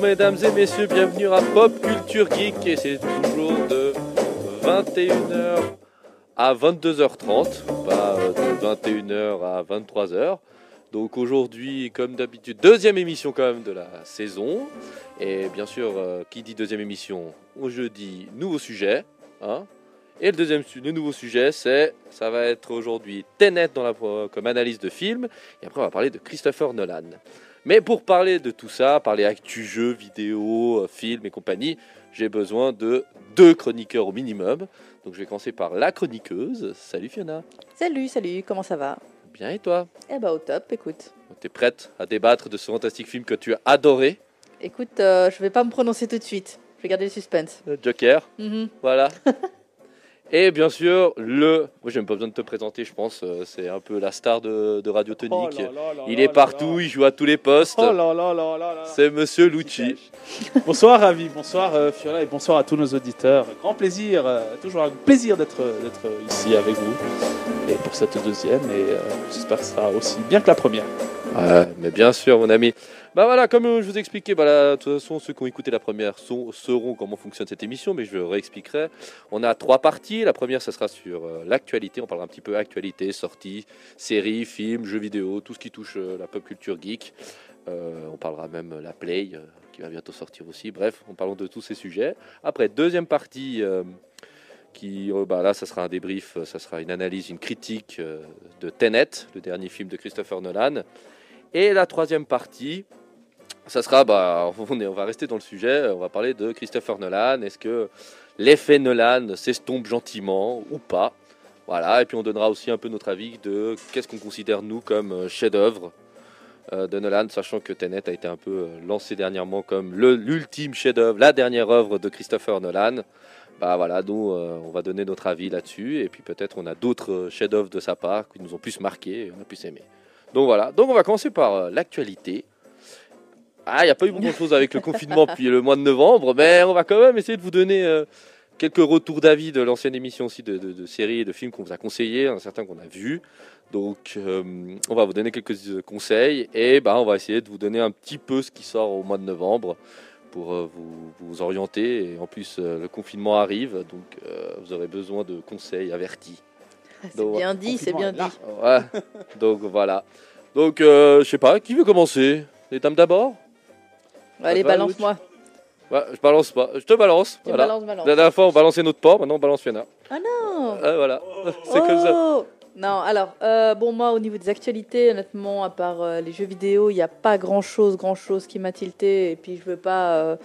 Mesdames et messieurs, bienvenue à Pop Culture Geek et c'est toujours de 21h à 22h30, pas euh, de 21h à 23h. Donc aujourd'hui, comme d'habitude, deuxième émission quand même de la saison. Et bien sûr, euh, qui dit deuxième émission, au jeudi, nouveau sujet. Hein et le deuxième le nouveau sujet, c'est, ça va être aujourd'hui Tenet dans la, comme analyse de film. Et après, on va parler de Christopher Nolan. Mais pour parler de tout ça, parler actu, jeux, vidéo, euh, films et compagnie, j'ai besoin de deux chroniqueurs au minimum. Donc je vais commencer par la chroniqueuse. Salut Fiona. Salut, salut, comment ça va? Bien et toi? Eh bah au top, écoute. T'es prête à débattre de ce fantastique film que tu as adoré? Écoute, euh, je vais pas me prononcer tout de suite. Je vais garder le suspense. le Joker, Mhm. voilà. Et bien sûr, le. Moi, j'ai même pas besoin de te présenter, je pense. euh, C'est un peu la star de, de Radio Tonique. il est partout, il joue à tous les postes. Oh là là là là là. C'est Monsieur Lucci. Bonsoir Ravi, bonsoir euh, Fiona et bonsoir à tous nos auditeurs. Grand plaisir, euh, toujours un plaisir d'être d'être ici avec vous et pour cette deuxième et euh, j'espère que ce sera aussi bien que la première. Ouais, mais bien sûr, mon ami. Bah voilà, comme euh, je vous ai expliqué, bah là, de toute façon, ceux qui ont écouté la première sont- sauront comment fonctionne cette émission, mais je réexpliquerai. On a trois parties. La première, ça sera sur euh, l'actualité. On parlera un petit peu actualité, sorties, séries, films, jeux vidéo, tout ce qui touche euh, la pop culture geek. On parlera même la Play, qui va bientôt sortir aussi. Bref, on parlera de tous ces sujets. Après, deuxième partie. qui, bah là, ça sera un débrief, ça sera une analyse, une critique de Tenet, le dernier film de Christopher Nolan. Et la troisième partie, ça sera, bah, on, va rester dans le sujet, on va parler de Christopher Nolan. Est-ce que l'effet Nolan s'estompe gentiment ou pas? Voilà, et puis on donnera aussi un peu notre avis de qu'est-ce qu'on considère nous comme euh, chef-d'œuvre euh, de Nolan, sachant que Tenet a été un peu euh, lancé dernièrement comme l'ultime chef-d'œuvre, la dernière œuvre de Christopher Nolan. Bah voilà, nous, on va donner notre avis là-dessus, et puis peut-être on a d'autres chefs-d'œuvre de sa part qui nous ont plus marqué et on a plus aimé. Donc voilà, donc on va commencer par l'actualité. Ah, il n'y a pas eu beaucoup de choses avec le confinement depuis le mois de novembre, mais on va quand même essayer de vous donner euh, quelques retours d'avis de l'ancienne émission aussi de, de- de séries et de films qu'on vous a conseillés, un certain qu'on a vu. Donc euh, on va vous donner quelques euh, conseils et bah, on va essayer de vous donner un petit peu ce qui sort au mois de novembre pour euh, vous, vous orienter. Et en plus, euh, le confinement arrive, donc euh, vous aurez besoin de conseils avertis. C'est Donc, bien dit, c'est bien dit. Ouais. Donc voilà. Donc euh, je sais pas, qui veut commencer? Les dames d'abord? Allez, balance-moi. Ouais, je balance pas, je te balance. Tu Voilà. balances, balance. La dernière fois on balançait notre porc, maintenant on balance Fiona. Ah non Ouais, voilà. C'est comme ça. Oh Non, alors, euh, bon, moi, au niveau des actualités, honnêtement, à part euh, les jeux vidéo, il n'y a pas grand-chose, grand-chose qui m'a tilté. Et puis, je veux pas euh,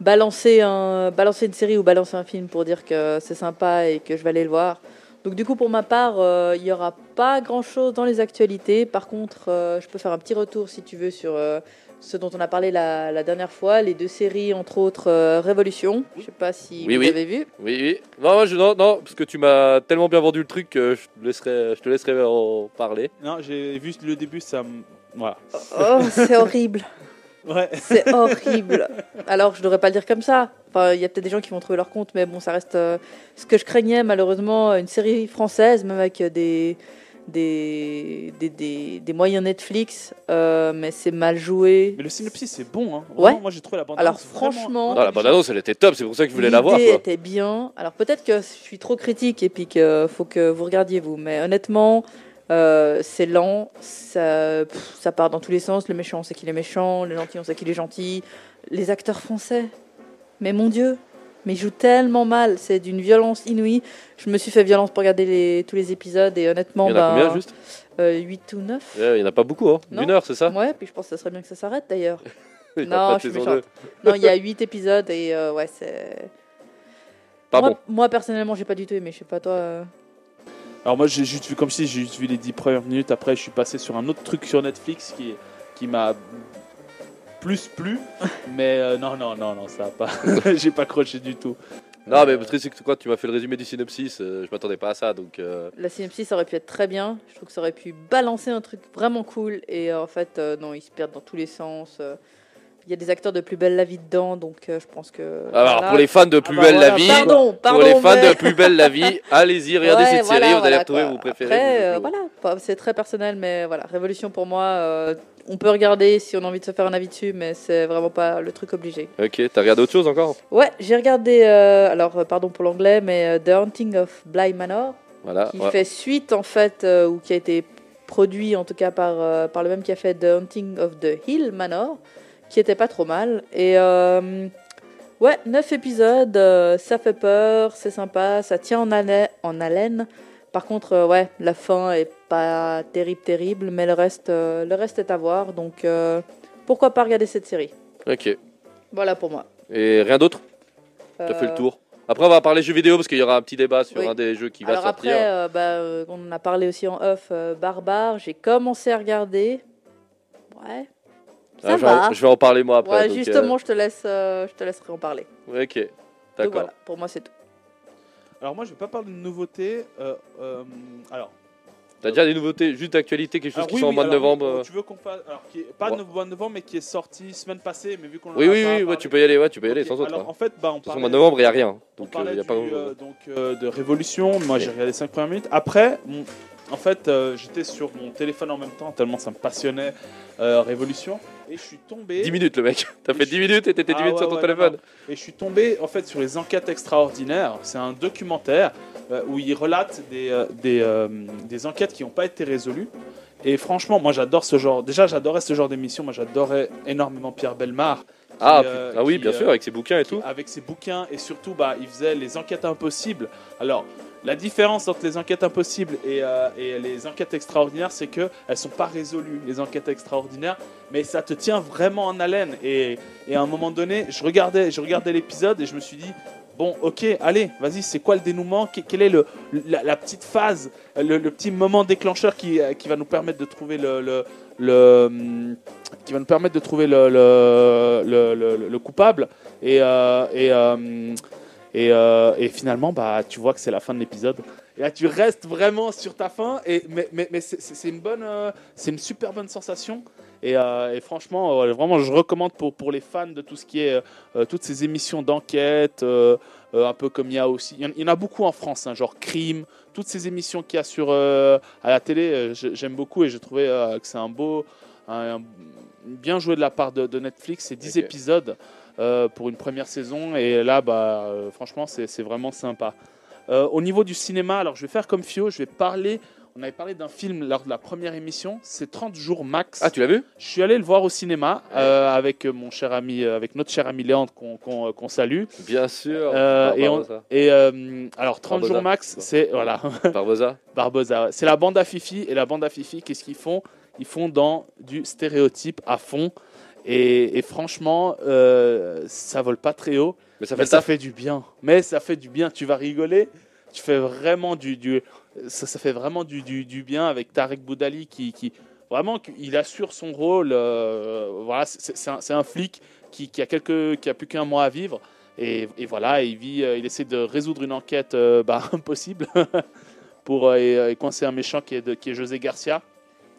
balancer, un, balancer une série ou balancer un film pour dire que c'est sympa et que je vais aller le voir. Donc, du coup, pour ma part, il n'y aura pas grand-chose dans les actualités. Par contre, je peux faire un petit retour, si tu veux, sur ce dont on a parlé la, la dernière fois. Les deux séries, entre autres, euh, Révolution. Je sais pas si Oui, vous oui. avez vu. Oui, oui. Non, je, non, non, parce que tu m'as tellement bien vendu le truc que je te laisserai, je te laisserai en parler. Non, j'ai vu le début, ça me... Voilà. Oh, c'est horrible. Ouais. C'est horrible. Alors, je devrais pas le dire comme ça. Enfin, il y a peut-être des gens qui vont trouver leur compte, mais bon, ça reste euh, ce que je craignais, malheureusement, une série française, même avec des, des, des, des, des moyens Netflix, euh, mais c'est mal joué. Mais le synopsis c'est bon. Hein. Ouais. Moi j'ai trouvé la bande Alors, franchement- Non, la bande annonce, elle était top, c'est pour ça que je voulais la voir. L'idée était bien. Alors, peut-être que je suis trop critique et puis qu'il faut que vous regardiez vous, mais honnêtement, euh, c'est lent, ça, pff, ça part dans tous les sens. Le méchant, on sait qu'il est méchant, le gentil, on sait qu'il est gentil. Les acteurs français, mais mon Dieu, mais ils jouent tellement mal, c'est d'une violence inouïe. Je me suis fait violence pour regarder les, tous les épisodes et honnêtement, Il y en a combien juste 8 ou 9 Ouais, Il y en a pas beaucoup, hein. Une heure, c'est ça Ouais, puis je pense que ça serait bien que ça s'arrête d'ailleurs. Il Non, je suis. Non, il y a 8 épisodes et euh, ouais, c'est. Pas moi, bon. moi, personnellement, j'ai pas du tout aimé. Je sais pas toi. euh. Alors moi j'ai juste vu comme si j'ai juste vu les 10 premières minutes. Après je suis passé sur un autre truc sur Netflix qui, qui m'a plus plu. mais euh, non, non, non, non, ça a pas. j'ai pas croché du tout. Non, mais le truc, c'est que quoi, tu m'as fait le résumé du synopsis, euh, je m'attendais pas à ça, donc. euh, La synopsis ça aurait pu être très bien. Je trouve que ça aurait pu balancer un truc vraiment cool. Et euh, en fait, euh, non, ils se perdent dans tous les sens. euh. il y a des acteurs de Plus belle la vie dedans, donc euh, je pense que. Alors, voilà. pour les fans de Plus belle la Voilà, vie, Pardon, pardon. pour les fans mais- de Plus belle la vie, allez-y, regardez Ouais, cette voilà, série, vous allez voilà, retrouver quoi. vos préférés. Après, vous euh, voilà, pas- c'est très personnel, mais voilà, Révolution pour moi, euh, on peut regarder si on a envie de se faire un avis dessus, mais c'est vraiment pas le truc obligé. Ok, t'as regardé autre chose encore? Ouais, j'ai regardé, euh, alors euh, pardon pour l'anglais, mais euh, The Haunting of Bly Manor, Voilà. qui ouais. fait suite en fait, euh, ou qui a été produit en tout cas par, euh, par le même qui a fait The Haunting of the Hill Manor, qui était pas trop mal. Et ouais, 9 épisodes, ça fait peur, c'est sympa, ça tient en, hale- en haleine. Par contre, euh, ouais, la fin est pas terrible, terrible, mais le reste, euh, le reste est à voir. Donc euh, pourquoi pas regarder cette série Ok. Voilà pour moi. Et rien d'autre? T'as fait le tour Après, on va parler jeux vidéo parce qu'il y aura un petit débat sur Oui. un des jeux qui va sortir. après, euh, bah, euh, on en a parlé aussi en off, euh, Barbare, j'ai commencé à regarder. Ouais. Ça Ah, je, vais en, va. je vais en parler moi après. ouais, donc, justement, je te laisse, je te laisserai en parler. Ok, d'accord. voilà, pour moi c'est tout. Alors moi, je vais pas parler de nouveautés. euh, euh, alors, T'as déjà des nouveautés, juste d'actualité, quelque chose alors, qui oui, sont au oui, mois de novembre euh, Tu veux qu'on parle alors, qui est, pas Ouais. de mois de novembre, mais qui est sorti semaine passée, mais vu qu'on en Oui, a oui, pas oui, ouais, tu peux y aller, ouais, tu peux y aller sans autre. Alors hein. en fait, bah, on parlait, mois de novembre, il n'y a rien. on Donc, parlait il a pas euh, donc euh, de Révolution. Moi, j'ai regardé 5 premières minutes. Après, en fait, euh, j'étais sur mon téléphone en même temps tellement ça me passionnait euh, Révolution et je suis tombé. 10 minutes, le mec. T'as fait 10 minutes et t'étais 10 Ah minutes sur ton ouais, téléphone. non, Et je suis tombé en fait sur les enquêtes extraordinaires. C'est un documentaire euh, où il relate des, euh, des, euh, des enquêtes qui n'ont pas été résolues. Et franchement, moi j'adore ce genre. Déjà, j'adorais ce genre d'émission. Moi j'adorais énormément Pierre Belmar. Ah, euh, ah oui, qui, bien euh, sûr, avec ses bouquins et tout. avec ses bouquins et surtout bah, il faisait les enquêtes impossibles. Alors la différence entre les enquêtes impossibles et, euh, et les enquêtes extraordinaires, c'est que elles sont pas résolues les enquêtes extraordinaires, mais ça te tient vraiment en haleine. Et, et à un moment donné, je regardais, je regardais l'épisode et je me suis dit. Bon, ok, allez, vas-y, c'est quoi le dénouement? Que- Quelle est le, la, la petite phase, le, le petit moment déclencheur qui, euh, qui va nous permettre de trouver le, le, qui va nous permettre de trouver le, le, le, le- le coupable et, euh, et, euh, et, euh, et finalement, bah, tu vois que c'est la fin de l'épisode. Là, tu restes vraiment sur ta fin. Et, mais mais, c'est- une, bonne, c'est une super bonne sensation. Et, et franchement, vraiment, je recommande pour, pour les fans de tout ce qui est toutes ces émissions d'enquête, un peu comme il y a aussi. Il y en, il y en a beaucoup en France, hein, genre Crime, toutes ces émissions qu'il y a sur, euh, à la télé, euh, je- j'aime beaucoup et j'ai trouvé euh, que c'est un beau. un- un- bien joué de la part de, de Netflix. C'est 10 Ok. épisodes euh, pour une première saison. Et là, bah, franchement, c'est vraiment sympa. Au niveau du cinéma, alors je vais faire comme Fio, je vais parler. On avait parlé d'un film lors de la première émission, c'est 30 jours max. Ah, tu l'as vu? Je suis allé le voir au cinéma euh, avec mon cher ami, euh, avec notre cher ami Léandre qu'on qu'on salue. Bien sûr. Euh, et on- Barbosa. Et euh, alors 30 Barbosa. jours max, c'est voilà Barbosa. Barbosa. C'est la bande à Fifi et la bande à Fifi, qu'est-ce qu'ils font? Ils font dans du stéréotype à fond. Et, et franchement, euh, ça vole pas très haut. Mais ça fait Mais ça fait du bien. Mais ça fait du bien. Tu vas rigoler. Tu fais vraiment du, du ça, fait vraiment du, du, bien avec Tarek Boudali qui, qui vraiment il assure son rôle. euh, voilà, c'est un, un flic qui, qui a quelques qui a plus qu'un mois à vivre. Et, et voilà, il vit, euh, il essaie de résoudre une enquête euh, bah, impossible pour et, et coincer un méchant qui est, de, qui est José Garcia.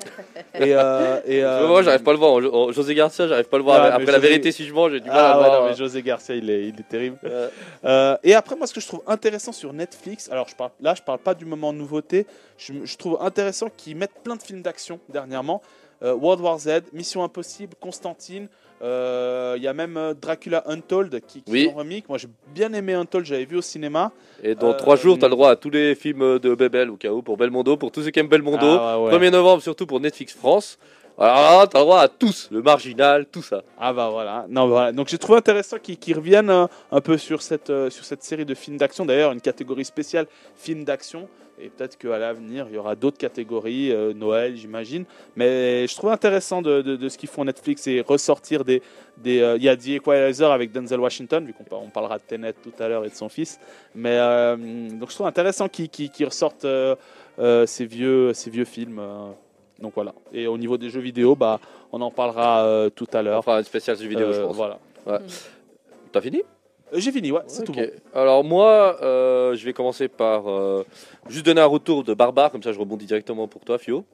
et, euh, et, euh, Moi, j'arrive pas à le voir. En- en- José Garcia, j'arrive pas à le voir. Ah, mais Après la José- vérité, si je mange, j'ai du mal Ah ouais, le voir. non, mais José Garcia, il est, il est terrible. Euh, Euh, et après, moi, ce que je trouve intéressant sur Netflix, alors je parle, là, je parle pas du moment nouveauté, je, je trouve intéressant qu'ils mettent plein de films d'action dernièrement. Euh, World War Z, Mission Impossible, Constantine, euh, il y a même euh, Dracula Untold qui, qui Oui. remake. Moi, j'ai bien aimé Untold, j'avais vu au cinéma. Et dans Euh, 3 jours, t'as le droit à tous les films de Bebel cas où, pour Belmondo, pour tous ceux qui aiment Belmondo. Ah, ouais, ouais. 1er novembre, surtout pour Netflix France. Alors t'as le droit à tous, le marginal, tout ça. Ah bah voilà. Non, voilà. Donc j'ai trouvé intéressant qu'ils reviennent un peu sur cette, sur cette série de films d'action. D'ailleurs, une catégorie spéciale films d'action. Et peut-être qu'à l'avenir, il y aura d'autres catégories, euh, Noël, j'imagine. Mais je trouve intéressant de, de- de ce qu'ils font Netflix et ressortir des. des euh, Il y a The Equalizer avec Denzel Washington, vu qu'on on parlera de Tenet tout à l'heure et de son fils. Mais euh, donc je trouve intéressant qu'ils qu'ils ressortent euh, euh, ces, vieux, ces vieux films. euh. donc voilà. Et au niveau des jeux vidéo, bah, on en parlera euh, tout à On l'heure. fera une spéciale jeu vidéo, je pense. Voilà. T'as fini? J'ai fini, ouais, c'est tout bon. Alors moi, euh, je vais commencer par euh, juste donner un retour de Barbare, comme ça je rebondis directement pour toi, Fio.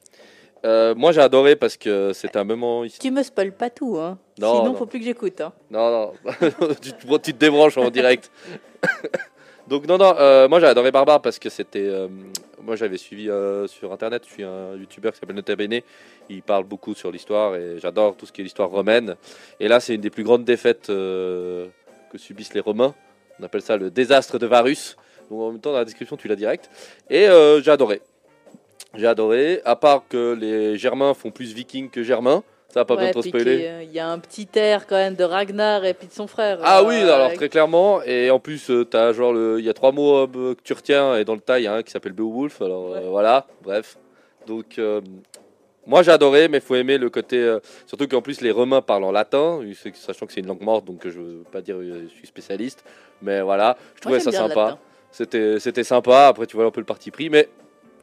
Euh, moi, j'ai adoré parce que c'était un moment. Tu me spoil pas tout, hein. Non, Sinon, non. faut plus que j'écoute. Hein. Non, non, tu, te- tu te débranches en direct. Donc, non, non, euh, moi j'ai adoré Barbare parce que c'était. euh, moi j'avais suivi euh, sur internet, je suis un youtubeur qui s'appelle Nota Bene. Il parle beaucoup sur l'histoire et j'adore tout ce qui est l'histoire romaine. Et là, c'est une des plus grandes défaites euh, que subissent les Romains. On appelle ça le désastre de Varus. Donc, en même temps, dans la description, tu l'as direct. Et euh, j'ai adoré. J'ai adoré, à part que les Germains font plus vikings que Germains. Ça va pas bien Ouais, trop spoiler. Il y a un petit air quand même de Ragnar et puis de son frère. Ah euh, oui, alors avec- très clairement. Et en plus, euh, t'as genre le, il y a trois mots que tu retiens et dans le tas il y a un qui s'appelle Beowulf. Alors euh, voilà, bref. Donc moi j'ai adoré, mais faut aimer le côté. euh, surtout qu'en plus les Romains parlent en latin, c'est- sachant que c'est une langue morte, donc euh, je veux pas dire que je suis spécialiste, mais voilà, je trouvais ça sympa. C'était c'était sympa. Après tu vois un peu le parti pris, mais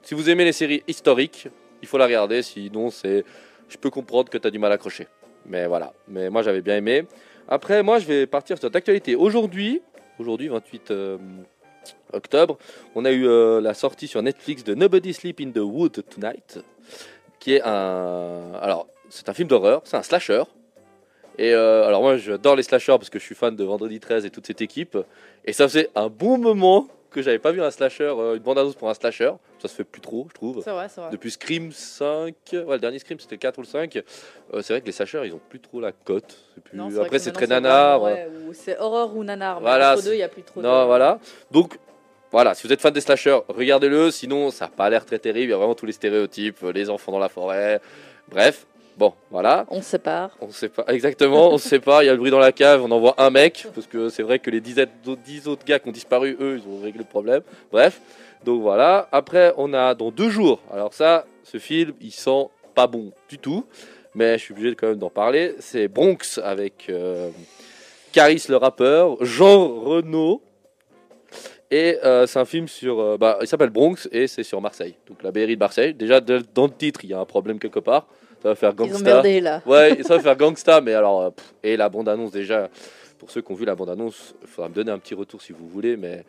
si vous aimez les séries historiques, il faut la regarder. Sinon c'est, je peux comprendre que tu as du mal à accrocher. Mais voilà. Mais moi j'avais bien aimé. Après, moi, je vais partir sur d'actualité. Aujourd'hui, aujourd'hui, 28 euh, octobre, on a eu euh, la sortie sur Netflix de Nobody Sleep in the Wood Tonight, qui est un. Alors, c'est un film d'horreur, c'est un slasher. Et euh, alors, moi, j'adore les slashers parce que je suis fan de Vendredi 13 et toute cette équipe. Et ça faisait un bon moment que j'avais pas vu un slasher, euh, une bande-annonce pour un slasher. Ça se fait plus trop, je trouve. C'est vrai, c'est vrai. Depuis Scream 5, ouais, le dernier Scream c'était le 4 ou le 5. euh, c'est vrai que les slashers ils ont plus trop la cote. C'est plus... Non, vrai Après que c'est maintenant, très nanar. vraiment, ouais, ou c'est horreur ou nanar. mais Voilà, entre c'est- deux, il n'y a plus trop Non, de... voilà. Donc, voilà, si vous êtes fan des slashers, regardez-le. Sinon, ça n'a pas l'air très terrible. Il y a vraiment tous les stéréotypes, euh, les enfants dans la forêt. Bref, bon, voilà. On se sépare. On sait pas exactement, on sait pas. Il y a le bruit dans la cave, on envoie un mec parce que c'est vrai que les 10 autres, 10 autres gars qui ont disparu, eux, ils ont réglé le problème. Bref, donc voilà. Après, on a dans deux jours. Alors ça, ce film, il sent pas bon du tout, mais je suis obligé quand même d'en parler. C'est Bronx avec euh, Caris le rappeur, Jean Renault. Et euh, c'est un film sur. euh, bah, il s'appelle Bronx et c'est sur Marseille. Donc la BRI de Marseille. Déjà, de- dans le titre, il y a un problème quelque part. Ça va faire Ils ont gangsta. merdé là. Ouais, ça va faire gangsta, mais alors. euh, pff, et la bande-annonce, déjà, pour ceux qui ont vu la bande-annonce, il faudra me donner un petit retour si vous voulez, mais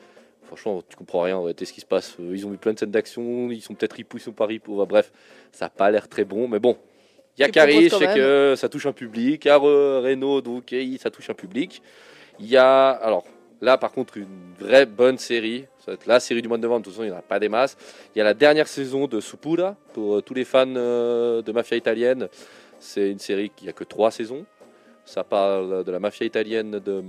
franchement, tu comprends rien en réalité ce qui se passe. Euh, Ils ont vu plein de scènes d'action, ils sont peut-être ripoux, ils sont pas ripoux. Enfin, bref, ça n'a pas l'air très bon, mais bon. Il y a Tu je proposes quand sais que ça touche un public. Il y a Re- donc ça touche un public. Il y a. Alors, là, par contre, une vraie bonne série. Ça va être la série du mois de novembre, de toute façon, il n'y en a pas des masses. Il y a la dernière saison de Supura, pour euh, tous les fans euh, de mafia italienne. C'est une série qui a que trois saisons. Ça parle de la mafia italienne de,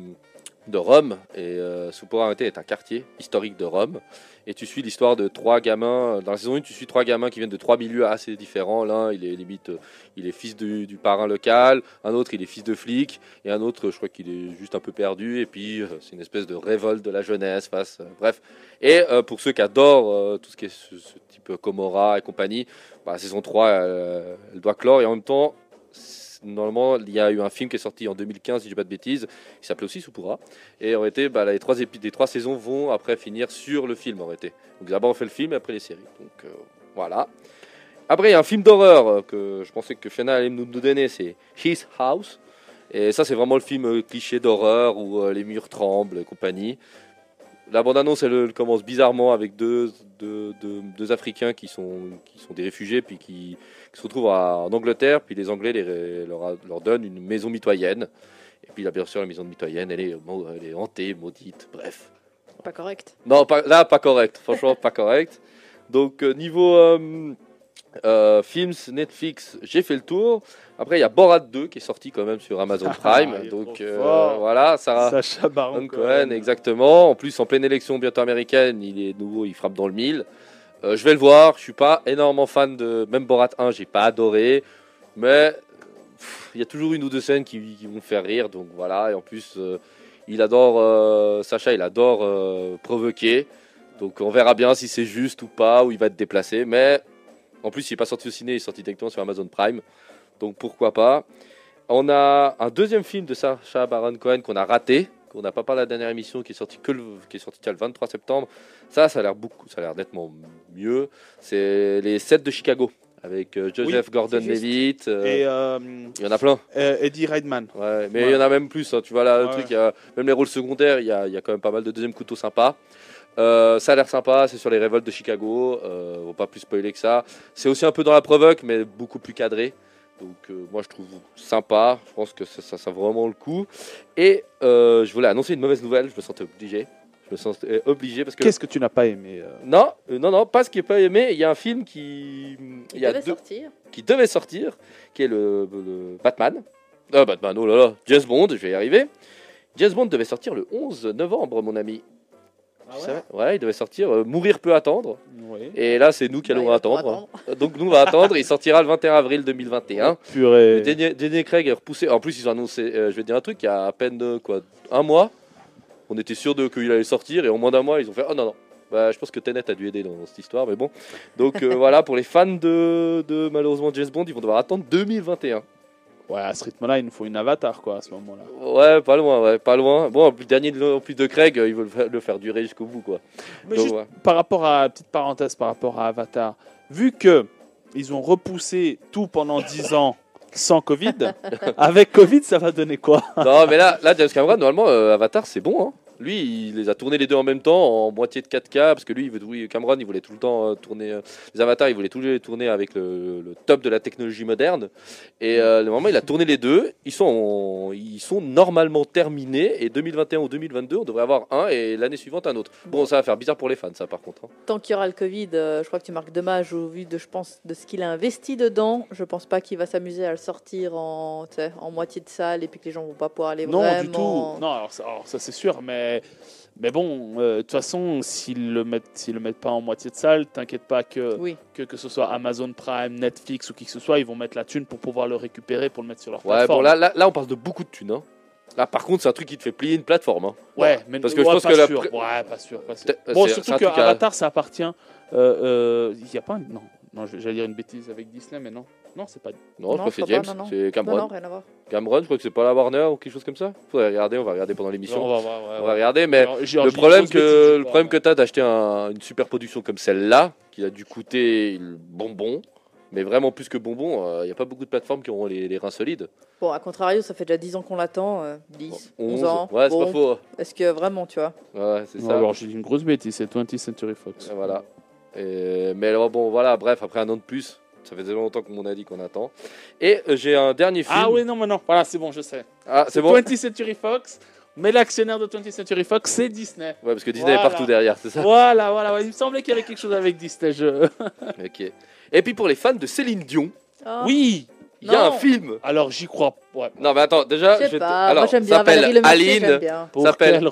de Rome. Et euh, réalité, est un quartier historique de Rome. Et tu suis l'histoire de trois gamins. Dans la saison 1, tu suis trois gamins qui viennent de trois milieux assez différents. L'un, il est limite, euh, il est fils du, parrain local. Un autre, il est fils de flic. Et un autre, je crois qu'il est juste un peu perdu. Et puis, euh, c'est une espèce de révolte de la jeunesse face. euh, bref. Et euh, pour ceux qui adorent euh, tout ce qui est ce, ce type euh, Comora et compagnie, bah, la saison 3, euh, elle doit clore. Et en même temps, normalement, il y a eu un film qui est sorti en 2015, si je dis pas de bêtises, qui s'appelait aussi Supura. Et en réalité, bah, les, trois les trois saisons vont après finir sur le film en. Donc d'abord on fait le film et après les séries. Donc euh, voilà. Après, il y a un film d'horreur euh, que je pensais que Fiona allait nous donner, c'est His House. Et ça, c'est vraiment le film euh, cliché d'horreur où les murs tremblent et compagnie. La bande-annonce, elle, elle commence bizarrement avec deux, deux, deux- deux Africains qui sont, qui sont des réfugiés, puis qui, qui se retrouvent à- en Angleterre, puis les Anglais les- leur, leur donnent une maison mitoyenne. Et puis là, bien sûr, la maison mitoyenne, elle est, elle est hantée, maudite, bref. Pas correct. Non, pas, là, pas correct. Franchement, pas correct. Donc, euh, niveau euh, euh, films, Netflix, j'ai fait le tour. Après, il y a Borat 2 qui est sorti quand même sur Amazon Prime. Il est donc, euh, voilà, ça. Sacha Baron Cohen, exactement. En plus, en pleine élection bientôt américaine, il est nouveau, il frappe dans le mille. Euh, je vais le voir. Je suis pas énormément fan de. Même Borat 1, j'ai pas adoré. Mais il y a toujours une ou deux scènes qui, qui vont me faire rire. Donc voilà. Et en plus, il adore. Sacha, il adore provoquer. Donc on verra bien si c'est juste ou pas, où il va être déplacé. Mais en plus, il n'est pas sorti au ciné, il est sorti directement sur Amazon Prime. Donc pourquoi pas. On a un deuxième film de Sacha Baron Cohen qu'on a raté, qu'on n'a pas parlé à la dernière émission, qui est sorti que le, qui est sorti le 23 septembre. Ça, ça a l'air beaucoup, ça a l'air nettement mieux. C'est les 7 de Chicago avec euh, Joseph Gordon-Levitt. euh, Et euh, il y en a plein. euh, Eddie Redman. Ouais, mais Ouais. il y en a même plus. hein, tu vois là, le truc, il y a- même les rôles secondaires, il y a, il y a quand même pas mal de deuxième couteau sympa. Euh, ça a l'air sympa, c'est sur les révoltes de Chicago, euh, on va pas plus spoiler que ça. C'est aussi un peu dans la provoque, mais beaucoup plus cadré. Donc euh, moi je trouve sympa, je pense que ça, ça, vraiment le coup. Et euh, je voulais annoncer une mauvaise nouvelle, je me sentais obligé. Je me sentais obligé parce que... Qu'est-ce que tu n'as pas aimé euh? Non, euh, non, non, pas ce qui n'est pas aimé. Il y a un film qui, Il il y a devait deux- sortir. qui devait sortir, qui est le, le Batman. Ah, Batman, oh là là, James Bond, je vais y arriver. James Bond devait sortir le 11 novembre, mon ami. Ah ouais, il devait sortir. euh, Mourir peut attendre. Oui. Et là, c'est nous qui Bah, allons attendre. Donc, nous, on va attendre. Il sortira le 21 avril 2021. Purée. Daniel, Craig est repoussé. En plus, ils ont annoncé, euh, je vais te dire un truc, il y a à peine euh, quoi, un mois, on était sûr de qu'il allait sortir et en moins d'un mois, ils ont fait Oh non, non. Bah, je pense que Tenet a dû aider dans, dans cette histoire, mais bon. Donc euh, voilà, pour les fans de, de malheureusement James Bond, ils vont devoir attendre 2021. Ouais, à ce rythme-là, il nous faut une avatar, quoi, à ce moment-là. Ouais, pas loin, ouais, pas loin. Bon, le dernier de- en plus de Craig, euh, ils veulent le faire- le faire durer jusqu'au bout, quoi. Mais Donc, juste ouais. par rapport à, petite parenthèse, par rapport à Avatar, vu que ils ont repoussé tout pendant 10 ans sans Covid, avec Covid, ça va donner quoi? Non, mais là, là James Cameron, normalement, euh, Avatar, c'est bon. Hein. Lui, il les a tournés les deux en même temps, en moitié de 4K, parce que lui, il veut, oui, Cameron, il voulait tout le temps euh, tourner euh, les avatars, il voulait tous les tourner avec le, le top de la technologie moderne. Et euh, normalement, il a tourné les deux. Ils sont, en- ils sont normalement terminés. Et 2021 ou 2022, on devrait avoir un, et l'année suivante, un autre. Bon, ça va faire bizarre pour les fans, ça, par contre. hein. Tant qu'il y aura le Covid, euh, je crois que tu marques dommage au vu de, je pense, de ce qu'il a investi dedans. Je pense pas qu'il va s'amuser à le sortir en, moitié de salle et puis que les gens vont pas pouvoir aller Non, vraiment. du tout. Non, alors ça, alors ça, c'est sûr, mais, mais bon, euh, de toute façon, s'ils le mettent, s'ils le mettent pas en moitié de salle, t'inquiète pas que, Oui. que que ce soit Amazon Prime, Netflix ou qui que ce soit, ils vont mettre la thune pour pouvoir le récupérer pour le mettre sur leur Ouais, plateforme. bon, là, là, là, on parle de beaucoup de thunes. hein. Là, par contre, c'est un truc qui te fait plier une plateforme. hein. Ouais, mais Parce que je pense pas que la sûr. Ouais, pas sûr. Pas sûr. C'est- Bon, surtout que à- Avatar, ça appartient. euh, euh, Il y a pas. un- Non, non, j'allais dire une bêtise avec Disney, mais non. Non, c'est pas. Non, je crois que c'est crois James, non. c'est Non, Cameron. non, rien à voir. Cameron, je crois que c'est pas la Warner ou quelque chose comme ça. Faudrait regarder, on va regarder pendant l'émission. On va voir. ouais, On ouais. va regarder, mais Alors, le problème que le problème que mais- tu as d'acheter un- une super production comme celle-là, qui a dû coûter le bonbon, mais vraiment plus que bonbon, il n'y a pas beaucoup de plateformes qui auront les, les reins solides. Bon, à contrario, ça fait déjà 10 ans qu'on l'attend. euh, 10, 11, ans. Ouais, c'est Bon, pas faux. Est-ce que vraiment, tu vois? Ouais, c'est ça. alors j'ai dit une grosse bêtise, c'est 20th Century Fox. Et Voilà. Et- mais alors, bon, voilà, bref, après un an de plus, ça fait déjà longtemps qu'on a dit qu'on attend. Et euh, j'ai un dernier film. Ah oui, non, mais non. Voilà, c'est bon, je sais. Ah, c'est bon. 20th Century Fox, mais l'actionnaire de 20th Century Fox, c'est Disney. Ouais, parce que Disney Voilà. est partout derrière, c'est ça. voilà, voilà, ouais, il me semblait qu'il y avait quelque chose avec Disney. Je... Ok. Et puis pour les fans de Céline Dion, Ah, Oui, il y a Non. un film. alors j'y crois. Ouais. Non, mais attends, déjà, Je pas. alors, Moi, bien Valérie s'appelle Aline. S'appelle-.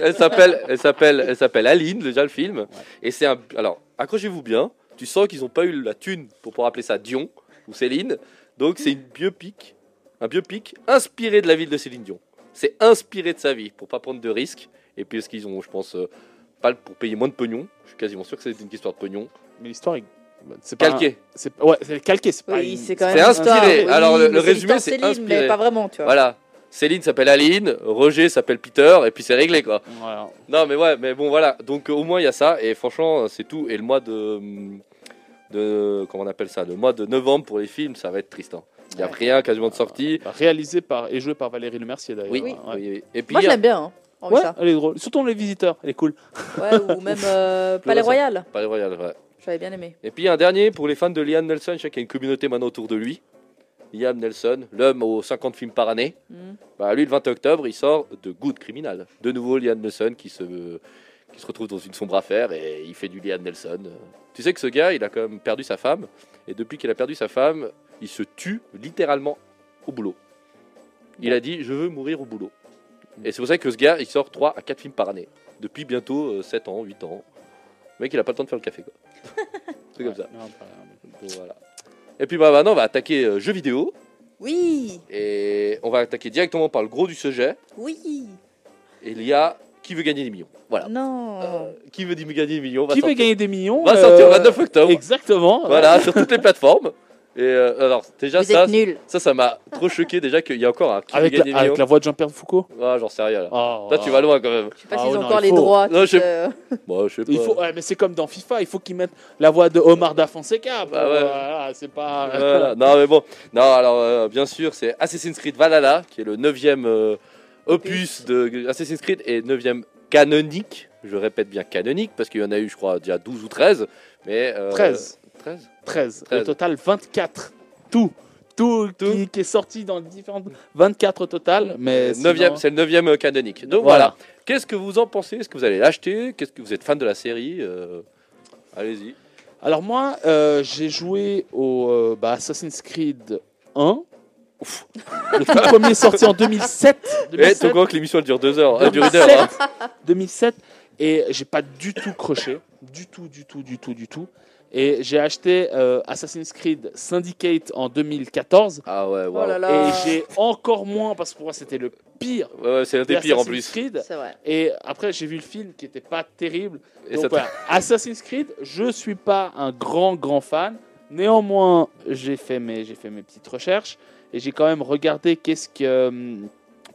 Elle s'appelle, elle s'appelle, elle s'appelle Aline déjà le film. Et c'est un, alors accrochez-vous bien. Tu sens qu'ils n'ont pas eu la thune pour pouvoir appeler ça Dion ou Céline. Donc c'est une biopic, un biopic inspiré de la ville de Céline Dion. C'est inspiré de sa vie pour pas prendre de risques. Et puis ce qu'ils ont, je pense, euh, pas pour payer moins de pognon. Je suis quasiment sûr que c'est une histoire de pognon. Mais l'histoire est. C'est pas Calqué. un- C'est ouais, c'est calqué, c'est pas. Oui, une- c'est quand C'est même. une inspiré. histoire, Alors, le- le résumé, c'est inspiré. Mais pas vraiment, tu vois. Voilà. Céline s'appelle Aline, Roger s'appelle Peter, et puis c'est réglé quoi. Voilà. Non, mais ouais, mais bon, voilà. Donc, euh, au moins, il y a ça. Et franchement, euh, c'est tout. Et le mois de. de comment on appelle ça Le mois de novembre pour les films, ça va être triste. hein. Il n'y a Ouais. rien quasiment de sortie. Réalisé par et joué par Valérie Le Mercier d'ailleurs. Oui, Ouais. oui, oui. Et puis, Moi, il y je a- l'aime bien. Hein. Ouais, ça. elle est drôle. Surtout les visiteurs, elle est cool. Ouais, ou même euh, Palais. Royal. Palais Royal, ouais. J'avais bien aimé. Et puis, un dernier pour les fans de Liam Nelson. Je sais qu'il y a une communauté maintenant autour de lui. Liam Nelson, l'homme aux 50 films par année. Mhm. Bah, lui, le 20 octobre, il sort de Good Criminal. De nouveau, Liam Nelson qui se, qui se retrouve dans une sombre affaire et il fait du Liam Nelson. Tu sais que ce gars, il a quand même perdu sa femme. Et depuis qu'il a perdu sa femme, il se tue littéralement au boulot. Il a dit Je veux mourir au boulot. Et c'est pour ça que ce gars, il sort 3 à 4 films par année. Depuis bientôt euh, 7 ans, 8 ans. Le mec, il a pas le temps de faire le café. quoi. c'est comme ça. Donc, voilà. Et puis bah, maintenant, on va attaquer euh, jeux vidéo. Oui, Et on va attaquer directement par le gros du sujet. oui. Et il y a qui veut gagner des millions. Voilà. Non. Euh, qui veut gagner des millions? Va Qui veut gagner des millions va euh, sortir le 29 octobre. Exactement. Voilà, sur toutes les plateformes. Et euh, alors, déjà, Vous ça, êtes ça, ça m'a trop choqué déjà qu'il y a encore un qui Avec la, avec millions. la voix de Jean-Pierre Foucault? Ah, j'en sais rien là. Oh, Là, tu vas loin quand même. Je sais pas Ah s'ils ouais, ont non, encore il les faut. droits. Non, je- sais. Bon, je sais pas. Il faut, ouais, mais c'est comme dans FIFA, il faut qu'ils mettent la voix de Omar Da Fonseca. Bah ouais. voilà, c'est pas. Voilà. Non, mais bon. Non, alors, euh, bien sûr, c'est Assassin's Creed Valhalla, qui est le 9 opus de Assassin's Creed et 9 canonique. je répète bien canoniques, parce qu'il y en a eu, je crois, déjà 12 ou 13. Mais, euh, 13. 13 13. Au 13. total, 24. Tout. Tout, Tout. Qui, qui est sorti dans différentes. 24 au total. Mais sinon- C'est le 9 canonique. Donc voilà. Qu'est-ce que vous en pensez? Est-ce que vous allez l'acheter? Qu'est-ce que vous êtes fan de la série? Euh, Allez-y. Alors moi, euh, j'ai joué au euh, bah, Assassin's Creed 1. Ouf. Le tout premier sorti en 2007. Eh, 2007, ton grand que l'émission dure deux heures. Elle dure une heure. hein. 2007 et j'ai pas du tout croché, du tout, du tout, du tout, du tout. Et j'ai acheté euh, Assassin's Creed Syndicate en 2014 Ah ouais, Oh wow. là là. et j'ai encore moins parce que pour moi c'était le pire. Ouais, ouais, c'est un des des pires en Assassin's plus. Creed. Vrai. Et après j'ai vu le film qui était pas terrible. Et Donc ça te- voilà, Assassin's Creed, je suis pas un grand grand fan. Néanmoins, j'ai fait mes j'ai fait mes petites recherches et j'ai quand même regardé qu'est-ce que euh,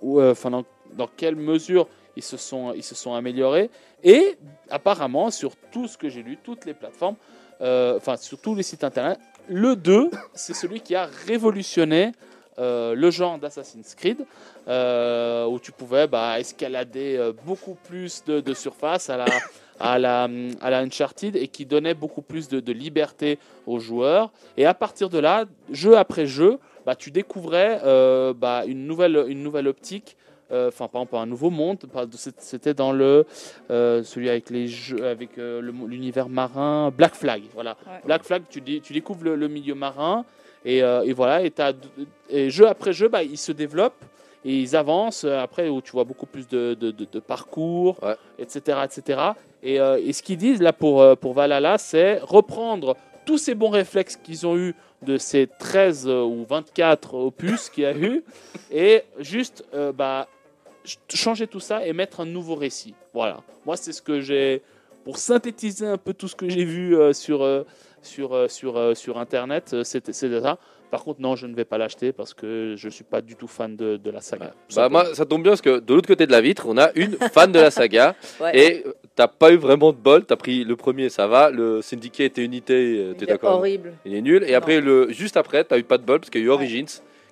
ou, euh, enfin dans, dans quelle mesure ils se sont ils se sont améliorés et apparemment sur tout ce que j'ai lu, toutes les plateformes, enfin sur tous les sites internet, le 2, c'est celui qui a révolutionné euh, le genre d'Assassin's Creed, euh, où tu pouvais bah, escalader euh, beaucoup plus de, surface à la, à, la, à la Uncharted et qui donnait beaucoup plus de, liberté aux joueurs. Et à partir de là, jeu après jeu, bah, tu découvrais euh, bah, une, nouvelle, une nouvelle optique. Euh, Enfin, par exemple, un nouveau monde. C'était dans le euh, celui avec les jeux, avec euh, l'univers marin, Black Flag. Voilà, Ouais. Black Flag. Tu, tu découvres le, le milieu marin et, euh, et voilà. Et, et jeu après jeu, bah, ils se développent et ils avancent. Après, où tu vois beaucoup plus de, de- de- de parcours, Ouais. etc., etc. Et, euh, et ce qu'ils disent là pour pour Valhalla, c'est reprendre tous ces bons réflexes qu'ils ont eu de ces 13 euh, ou 24 opus qu'il y a eu et juste euh, bah, ch- changer tout ça et mettre un nouveau récit. Voilà. Moi, c'est ce que j'ai pour synthétiser un peu tout ce que j'ai vu euh, sur euh, sur sur sur internet. c'était ça. Par contre, non, je ne vais pas l'acheter parce que je suis pas du tout fan de, de la saga. Bah, moi, ça tombe bien parce que de l'autre côté de la vitre, on a une fan de la saga. Ouais. Et euh, t'as pas eu vraiment de bol. T'as pris le premier, ça va. Le Syndicate et Unité, euh, t'es Il est d'accord horrible. Il est nul. Et Non. après, le, juste après, t'as eu pas de bol parce qu'il y a eu Ouais. Origins,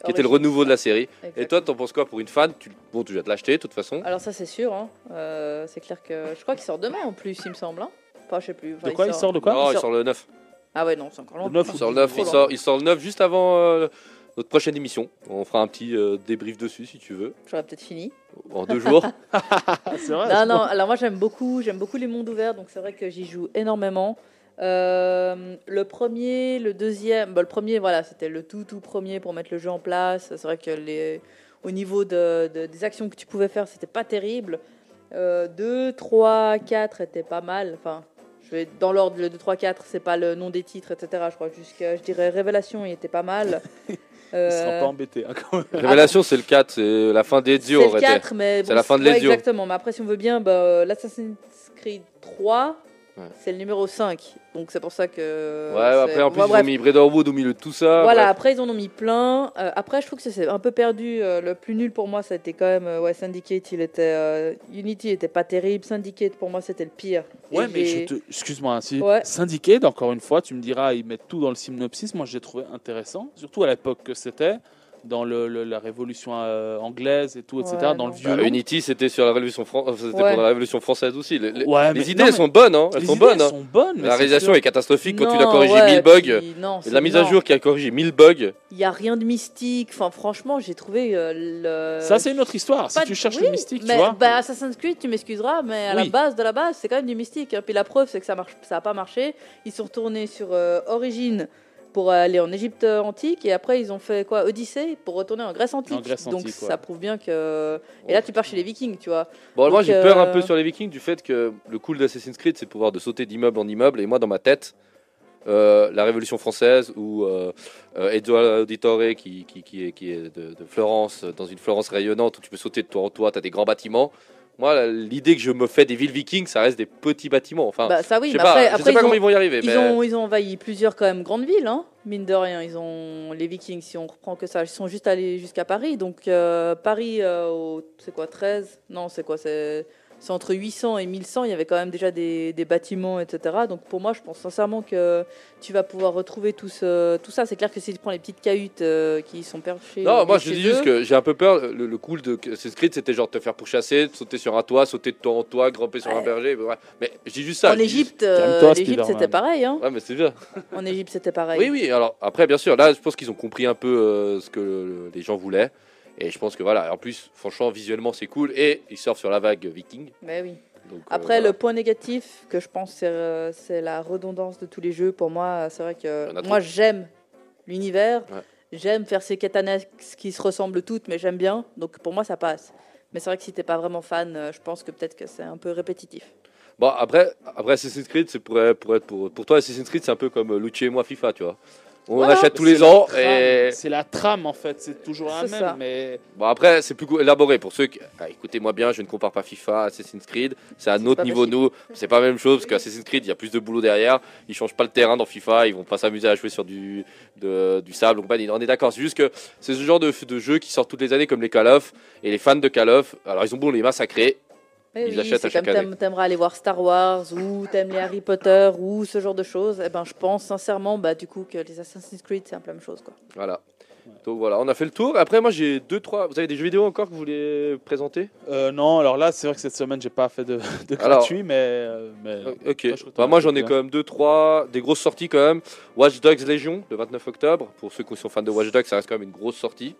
qui était le renouveau de la série. Et toi, t'en penses quoi pour une fan? Tu, Bon, tu vas te l'acheter de toute façon. Alors ça c'est sûr, hein. Euh, c'est clair que je crois qu'il sort demain en plus, il me semble. Hein. Enfin, je sais plus. Enfin, de quoi il sort de quoi? Non, il il sort- sort le 9. Ah ouais non, c'est encore Le. 9 Il sort le 9, Trop il long. sort, il sort le 9 juste avant euh, notre prochaine émission. On fera un petit euh, débrief dessus si tu veux, J'aurais peut-être fini. en deux jours. C'est vrai. non non, alors moi j'aime beaucoup, j'aime beaucoup les mondes ouverts, donc c'est vrai que j'y joue énormément. Euh, le premier, le deuxième, bah, le premier voilà, c'était le tout tout premier pour mettre le jeu en place. C'est vrai que les, au niveau de, de- des actions que tu pouvais faire, c'était pas terrible. Euh, 2, 3, 4 était pas mal. Enfin, je vais dans l'ordre, le 2, 3, 4, c'est pas le nom des titres, etc. Je crois jusqu'à, je dirais, Révélation, il était pas mal. Il sera Euh, pas embêté. hein, quand même. Révélation, c'est le 4, c'est la fin d'Ezio. c'est le aurait été. 4, mais C'est la fin de ouais, l'Ezio. Exactement, mais après, si on veut bien, bah, euh, l'Assassin's Creed 3, Ouais. c'est le numéro 5. Donc c'est pour ça que. Ouais, c'est- après, en plus, ils bref. ont mis Brotherhood au milieu de tout ça. Voilà, bref. après ils en ont mis plein. Euh, après, je trouve que ça s'est un peu perdu. Euh, le plus nul pour moi, ça a été quand même euh, ouais, Syndicate. Il était euh, Unity était pas terrible. Syndicate pour moi, c'était le pire. Et Ouais, mais je te... excuse-moi, hein, si Ouais. Syndicate, encore une fois, tu me diras, ils mettent tout dans le synopsis. Moi, j'ai trouvé intéressant, surtout à l'époque que c'était, dans le, le- la révolution euh, anglaise et tout, etc., Ouais, dans non. le vieux. Bah. Unity, c'était sur la révolution Fran- euh, c'était Ouais. pendant la révolution française aussi. Les, les- Ouais, les mais- idées non, sont bonnes, hein. Elles les sont idées, bonnes. elles hein. sont bonnes. mais La réalisation est catastrophique quand tu l'as corrigé ouais, 1000 bugs. puis non, c'est- La mise à jour qui a corrigé 1000 bugs. Il y a rien de mystique. Enfin, franchement, j'ai trouvé euh, le. Ça, c'est une autre histoire. Si tu cherches oui, le mystique, mais, tu vois. bah, Assassin's Creed, tu m'excuseras, mais à la base de la base, c'est quand même du mystique. hein. Puis la preuve, c'est que ça marche, ça a pas marché. Ils sont retournés sur euh, Origin pour aller en Égypte euh, antique, et après ils ont fait quoi Odyssée pour retourner en Grèce antique. Grèce Donc ça prouve bien que. Et là, tu pars chez les Vikings, tu vois. Bon, moi j'ai peur un euh, peu sur les Vikings du fait que le cool d'Assassin's Creed c'est de pouvoir de sauter d'immeuble en immeuble. Et moi, dans ma tête, euh, la Révolution française ou euh, euh, Ezio Auditore qui, qui, qui est, qui est de, de Florence, dans une Florence rayonnante où tu peux sauter de toit en toit, tu as des grands bâtiments. Moi, l'idée que je me fais des villes vikings, ça reste des petits bâtiments. Enfin, bah, ça oui, je sais mais pas, après, je après, sais pas ils, comment ont, ils vont y arriver. ils, mais... ont, ils ont envahi plusieurs quand même grandes villes, hein. mine de rien. Ils ont les Vikings, si on reprend que ça, ils sont juste allés jusqu'à Paris. Donc euh, Paris, euh, c'est quoi 13 Non, c'est quoi C'est c'est entre 800 et 1100. Il y avait quand même déjà des, des bâtiments, etc. Donc pour moi, je pense sincèrement que tu vas pouvoir retrouver tout, ce- tout ça. C'est clair que si tu prends les petites cahutes euh, qui sont perchées. Non, moi je dis juste que j'ai un peu peur. Le, le cool de Creed, c'était genre te faire pourchasser, de sauter sur un toit, sauter de toit en toit, grimper sur un berger. mais ouais. Mais je dis juste ça. En Égypte, euh, c'était pareil. Hein. Ouais, mais c'est bien. En Égypte, c'était pareil. Oui, oui. Alors après, bien sûr, là, je pense qu'ils ont compris un peu euh, ce que le- les gens voulaient. Et je pense que voilà. En plus, franchement, visuellement, c'est cool. Et ils surfent sur la vague viking. Mais oui. Donc, euh, Après, le point négatif que je pense, c'est euh, c'est la redondance de tous les jeux. Pour moi, c'est vrai que trop. moi, j'aime l'univers. Ouais. J'aime faire ces quêtes annexes qui se ressemblent toutes, mais j'aime bien. Donc pour moi, ça passe. Mais c'est vrai que si t'es pas vraiment fan, euh, je pense que peut-être que c'est un peu répétitif. Bon, après, après Assassin's Creed, c'est pour, pour, être pour, pour toi, Assassin's Creed, c'est un peu comme Lucci et moi FIFA, tu vois. On Voilà. achète tous les ans et C'est la trame en fait, c'est toujours la même, ça. mais bon après c'est plus élaboré. Pour ceux qui ah, écoutez-moi bien, je ne compare pas FIFA, Assassin's Creed, c'est à un autre niveau possible. nous, c'est pas la même chose parce qu'Assassin's Creed il y a plus de boulot derrière, ils changent pas le terrain dans FIFA, ils vont pas s'amuser à jouer sur du de- du sable, donc on est d'accord, c'est juste que c'est ce genre de, de jeu qui sort toutes les années comme les Call of et les fans de Call of, alors ils ont beau les massacrer, Mais Ils oui, achètent à comme chaque année. t'aimes- t'aimerais aller voir Star Wars ou t'aimes les Harry Potter ou ce genre de choses. Eh ben, je pense sincèrement, bah, du coup, que les Assassin's Creed, c'est un peu la même chose, quoi. voilà. Donc voilà, on a fait le tour. Après moi j'ai deux trois, vous avez des jeux vidéo encore que vous voulez présenter? Euh, non. Alors là, c'est vrai que cette semaine, j'ai pas fait de, de Alors- gratuit, mais, euh, mais Ok. Bah, moi j'en ai quand même deux trois des grosses sorties quand même. Watch Dogs Légion le 29 octobre. Pour ceux qui sont fans de Watch Dogs, ça reste quand même une grosse sortie.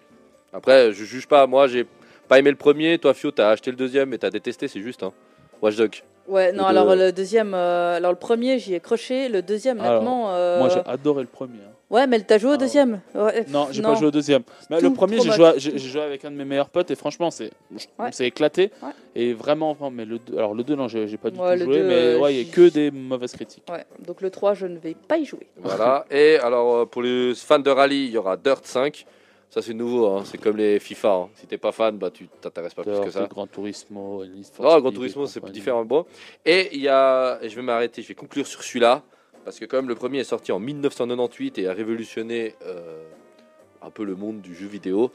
Après, je juge pas. Moi, j'ai pas aimé le premier. Toi, Fio, t'as acheté le deuxième et t'as détesté. C'est juste. Hein. Watch Dogs. Ouais, non, alors le deuxième, euh, alors le premier, j'y ai croché. Le deuxième, Alors, honnêtement. euh, moi, j'ai adoré le premier. hein. Ouais, mais t'as joué au Ah. deuxième Ouais, Non, j'ai pas joué au deuxième. Mais Tout le premier, j'ai joué, à- j'ai j'ai joué avec un de mes meilleurs potes et franchement, c'est, on Ouais. s'est éclaté. Ouais. Et vraiment, vraiment, mais le deux- alors le 2, non, j'ai j'ai pas du Ouais, tout le joué, deux, mais euh, ouais, il y a que des mauvaises critiques. Ouais, donc le 3, je ne vais pas y jouer. Voilà. et alors euh, pour les fans de rallye, il y aura Dirt 5. Ça c'est nouveau. hein. C'est comme les FIFA. hein. Si t'es pas fan, bah tu t'intéresses pas plus que ça. Grand Turismo, Non, Grand Turismo, c'est différent. Bon. Et il y a, et je vais m'arrêter, je vais conclure sur celui-là, parce que quand même le premier est sorti en 1998 et a révolutionné euh, un peu le monde du jeu vidéo.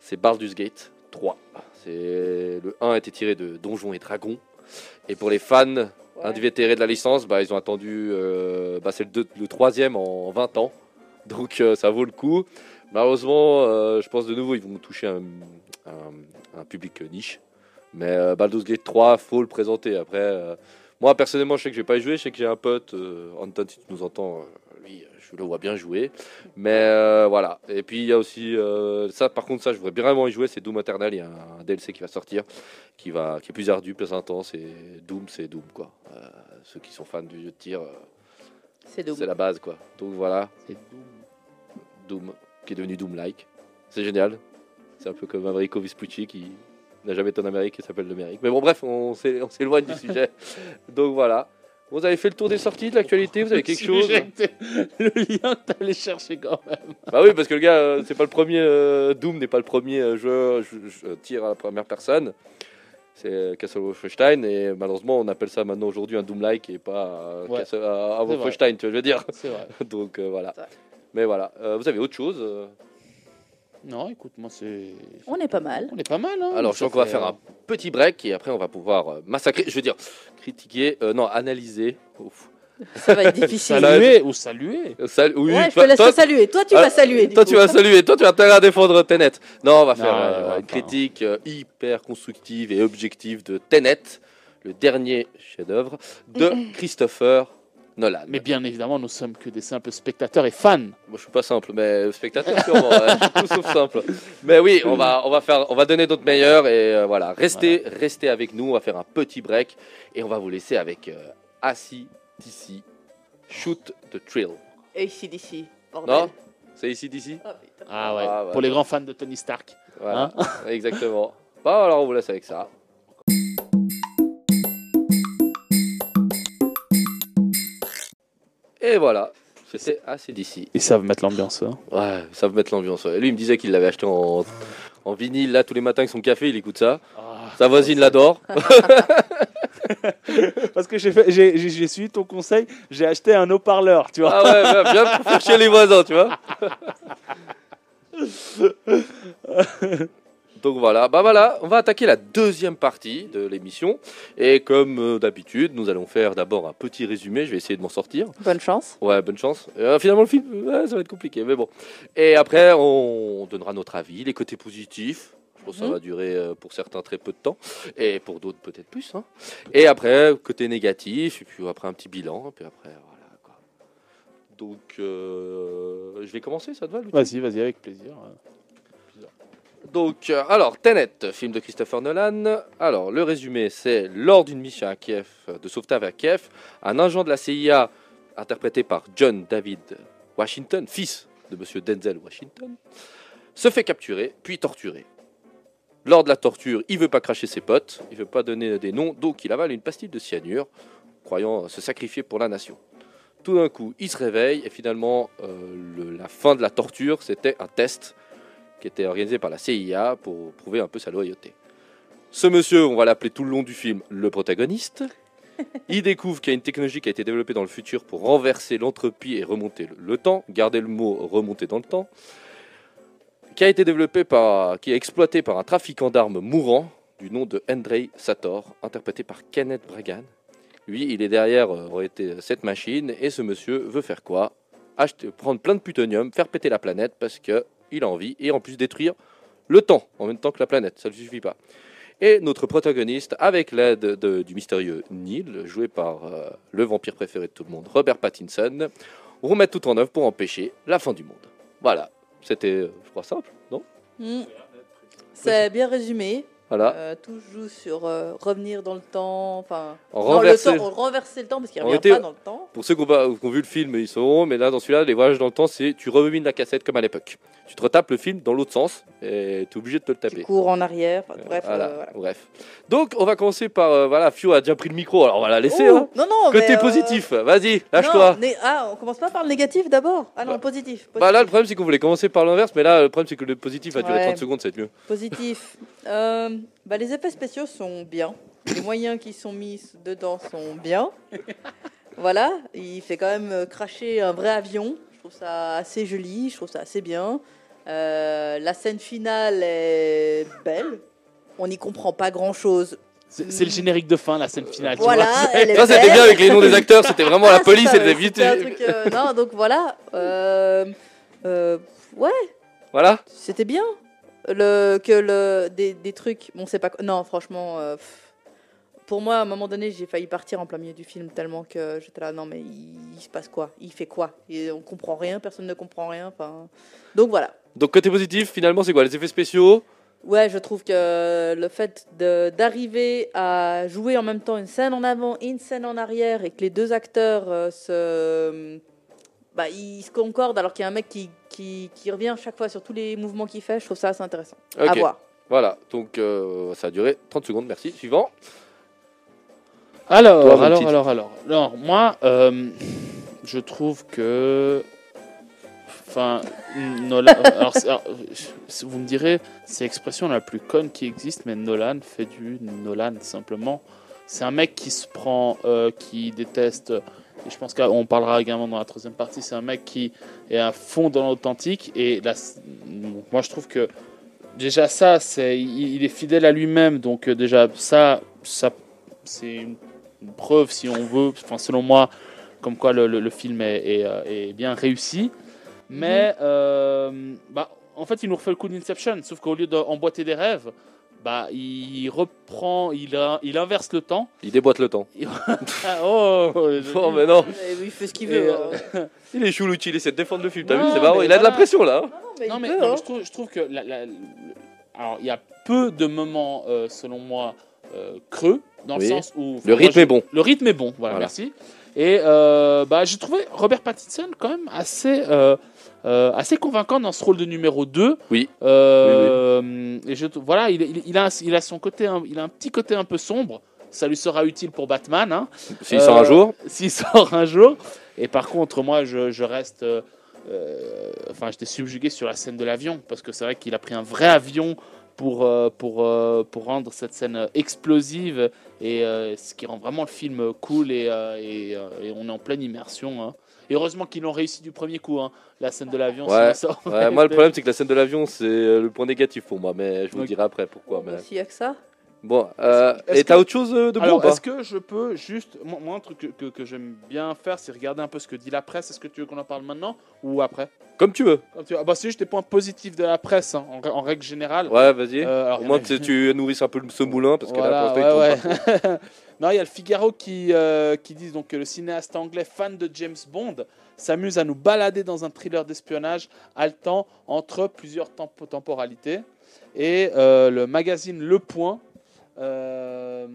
C'est Baldur's Gate 3. C'est le 1 a été tiré de Donjons et Dragons. Et pour les fans invétérés de la licence, bah, ils ont attendu, euh, bah, c'est le, le troisième en 20 ans. Donc euh, ça vaut le coup. Malheureusement, euh, je pense de nouveau, ils vont toucher un, un- un public niche. Mais euh, Baldur's Gate 3, faut le présenter. Après, euh, moi personnellement, je sais que je vais pas y jouer. Je sais que j'ai un pote, euh, Anton, si tu nous entends, lui, je le vois bien jouer. Mais voilà. Et puis il y a aussi ça. Par contre, ça, je voudrais vraiment y jouer. C'est Doom Eternal. Il y a un, DLC qui va sortir, qui va, qui est plus ardu, plus intense. Et Doom, c'est Doom quoi. Ceux qui sont fans du jeu de tir, c'est la base quoi. Donc voilà, C'est Doom. Doom, qui est devenu Doom-like. C'est génial. C'est un peu comme Americo Vespucci qui n'a jamais été en Amérique et s'appelle l'Amérique. Mais bon, bref, on s'é- on s'éloigne du sujet. Donc voilà. Vous avez fait le tour des sorties, de l'actualité? Vous avez quelque chose? Le lien que t'allais chercher quand même. Bah oui, parce que le gars, euh, c'est pas le premier. euh, Doom n'est pas le premier euh, jeu, je, je tire à la première personne. C'est euh, Castle Wolfenstein et malheureusement on appelle ça maintenant aujourd'hui un Doom-like et pas euh, Ouais. Castle- à, à C'est Wolfenstein, tu vois, je veux dire? C'est vrai. Donc euh, voilà. Mais voilà. Euh, vous avez autre chose euh Non, écoute, moi, c'est. On est pas mal. On est pas mal, hein. Alors, je crois qu'on va faire euh, un petit break et après on va pouvoir massacrer, je veux dire, critiquer, euh, non, analyser. Ouf. Ça va être difficile. Saluer ou saluer. Sal- oui, ouais, je toi- te laisse toi- saluer. Toi, tu Ah, vas saluer. Toi, coup. tu vas saluer, toi, tu as intérêt à défendre Tenet. Non, on va faire Non, euh, ouais, ouais, une critique euh, hyper constructive et objective de Tenet, le dernier chef-d'œuvre de Christopher Nolan. Mais bien évidemment, nous sommes que des simples spectateurs et fans. Moi, je suis pas simple, mais spectateur sûrement. ouais, je suis tout sauf simple. Mais oui, on va, on va faire, on va donner notre meilleur et euh, voilà, restez, restez avec nous. On va faire un petit break et on va vous laisser avec euh, Assis d'ici, Shoot the Thrill. Et ici, d'ici. bordel. Non, c'est ici d'ici. Ah. Ah ouais, Ah, ouais. pour les grands fans de Tony Stark. Voilà, exactement. Bon, alors on vous laisse avec ça. Et voilà, c'était assez d'ici. Ils savent mettre l'ambiance. hein. Ouais, ça veut mettre l'ambiance. ouais. Lui, il me disait qu'il l'avait acheté en, en vinyle, là, tous les matins avec son café, il écoute ça. Ah. Sa voisine l'adore. Parce que j'ai suivi ton conseil, j'ai acheté un haut-parleur, tu vois. Ah ouais, bien, bien pour faire chier les voisins, tu vois. Donc voilà, bah voilà, on va attaquer la deuxième partie de l'émission. Et comme euh, d'habitude, nous allons faire d'abord un petit résumé. Je vais essayer de m'en sortir. Bonne chance. Ouais, bonne chance. Euh, finalement, le film, ouais, ça va être compliqué, mais bon. Et après, on donnera notre avis, les côtés positifs. Je pense que ça Mhm. va durer euh, pour certains très peu de temps, et pour d'autres peut-être plus. hein. Et après, côté négatif, et puis après un petit bilan, et puis après, voilà. Quoi. Donc, euh, je vais commencer, ça te va, Vas-y, vas-y, avec plaisir. Donc, euh, alors, Tenet, film de Christopher Nolan. Alors, le résumé, c'est lors d'une mission à Kiev, euh, de sauvetage à Kiev, un agent de la CIA, interprété par John David Washington, fils de monsieur Denzel Washington, se fait capturer, puis torturer. Lors de la torture, il veut pas cracher ses potes, il veut pas donner des noms, donc il avale une pastille de cyanure, croyant se sacrifier pour la nation. Tout d'un coup, il se réveille et finalement, euh, la fin de la torture, c'était un test qui était organisé par la CIA pour prouver un peu sa loyauté. Ce monsieur, on va l'appeler tout le long du film le protagoniste. Il découvre qu'il y a une technologie qui a été développée dans le futur pour renverser l'entropie et remonter le, temps. Gardez le mot remonter dans le temps. Qui a été développé par, qui est exploité par un trafiquant d'armes mourant du nom de Andrei Sator, interprété par Kenneth Bragan. Lui, il est derrière euh, cette machine et ce monsieur veut faire quoi? Acheter, prendre plein de plutonium, faire péter la planète parce que il a envie et en plus détruire le temps en même temps que la planète. Ça ne suffit pas. Et notre protagoniste, avec l'aide de- du mystérieux Neil, joué par euh, le vampire préféré de tout le monde, Robert Pattinson, remet tout en œuvre pour empêcher la fin du monde. Voilà. C'était, euh, je crois, simple, non? Hmm. C'est bien résumé. Voilà. Euh, tout joue sur euh, revenir dans le temps. Enfin, renverser- le temps, renverser le temps parce qu'il En revient réalité- pas dans le temps. Pour ceux qui ont, pas- qui ont vu le film, ils sauront, mais là, dans celui-là, les voyages dans le temps, c'est tu rebobines la cassette comme à l'époque. Tu te retapes le film dans l'autre sens et tu es obligé de te le Tu taper. cours en arrière. Enfin, bref, voilà, euh, voilà. bref. Donc, on va commencer par. euh, voilà, Fio a déjà pris le micro, alors on va la laisser. Ouh, hein. non, non, Côté positif, vas-y, lâche-toi. Ah, on commence pas par le négatif d'abord Ah non, Bah, positif. Bah là, le problème, c'est qu'on voulait commencer par l'inverse, mais là, le problème, c'est que le positif a duré Ouais. 30 secondes, c'est mieux. Positif. Euh, bah, les effets spéciaux sont bien. Les moyens qui sont mis dedans sont bien. Voilà, il fait quand même euh, cracher un vrai avion. Je trouve ça assez joli, je trouve ça assez bien. Euh, la scène finale est belle. On n'y comprend pas grand chose. C'est le générique de fin, la scène finale. tu Voilà, vois, elle est Ça, c'était bien avec les noms des acteurs, c'était vraiment la Ah, police, ça, elle vite. un truc, euh, non, donc voilà. Euh, euh, ouais, Voilà. c'était bien. Le, que le, des, des trucs, bon, c'est pas. Non, franchement, euh, pour moi, à un moment donné, j'ai failli partir en plein milieu du film tellement que j'étais là, non, mais il, il se passe quoi? Il fait quoi? Et On comprend rien, personne ne comprend rien. Enfin, donc voilà. Donc, côté positif, finalement, c'est quoi? Les effets spéciaux? Ouais, je trouve que le fait d'arriver à jouer en même temps une scène en avant et une scène en arrière et que les deux acteurs euh, se, bah, ils se concordent alors qu'il y a un mec qui, qui, qui revient chaque fois sur tous les mouvements qu'il fait, je trouve ça assez intéressant à Ok. voir. Voilà, donc euh, ça a duré 30 secondes, merci. Suivant. Alors, Toi, alors, petit. alors, alors, alors, moi, euh, je trouve que, enfin, Nolan. alors, vous me direz, c'est l'expression la plus conne qui existe, mais Nolan fait du Nolan simplement. C'est un mec qui se prend, euh, qui déteste. Et je pense qu'on parlera également dans la troisième partie. C'est un mec qui est à fond dans l'authentique. Et là, moi, je trouve que déjà ça, c'est, il, est fidèle à lui-même. Donc euh, déjà ça, ça, c'est une preuve, si on veut, enfin selon moi, comme quoi le, le- le film est, est, euh, est bien réussi. Mais euh, bah, en fait, il nous refait le coup d'Inception, sauf qu'au lieu d'emboîter des rêves, bah, il reprend, il, a- il inverse le temps. Il déboîte le temps. Ah, oh, Oh, mais non. Et il fait ce qu'il veut. euh, hein. Il est chou, l'outil, il essaie de défendre le film. T'as vu, c'est marrant. Il a de la pression là. hein. Non, mais non, mais, hein. je, trouve, je trouve que la- la- le- alors il y a peu de moments, euh, selon moi, euh, creux, dans Oui. le sens où Le rythme je- est bon. Le rythme est bon, voilà, Voilà. merci. Et euh, bah, j'ai trouvé Robert Pattinson quand même assez, euh, euh, assez convaincant dans ce rôle de numéro 2. Oui. Et je, voilà, il, il- il a, il a son côté, un- il a un petit côté un peu sombre. Ça lui sera utile pour Batman. Hein S'il sort un jour. s'il sort un jour. Et par contre, moi, je, je reste. enfin, j'étais subjugué sur la scène de l'avion parce que c'est vrai qu'il a pris un vrai avion pour, euh, pour, euh, pour rendre cette scène explosive et euh, ce qui rend vraiment le film cool et, et, et on est en pleine immersion. hein. Et heureusement qu'ils l'ont réussi du premier coup, hein, la scène de l'avion. Ouais. ça Ouais, moi, le problème, c'est que la scène de l'avion, c'est le point négatif pour moi, mais je vous dirai après pourquoi. Mais... S'il y a que ça? Bon, euh, et t'as que- autre chose euh, de bon est-ce que je peux juste. Moi, un truc que, que- que j'aime bien faire, c'est regarder un peu ce que dit la presse. Est-ce que tu veux qu'on en parle maintenant ou après? Comme tu veux. Comme tu- ah bah, C'est juste des points positifs de la presse, hein, en, en règle générale. Ouais, vas-y. Euh, Au moins, tu, tu nourrisses un peu ce moulin, parce que Voilà, ouais, non, il y a le Figaro qui, euh, qui dit donc que le cinéaste anglais fan de James Bond s'amuse à nous balader dans un thriller d'espionnage haletant entre plusieurs tempo- temporalités. Et euh, le magazine Le Point. Euh,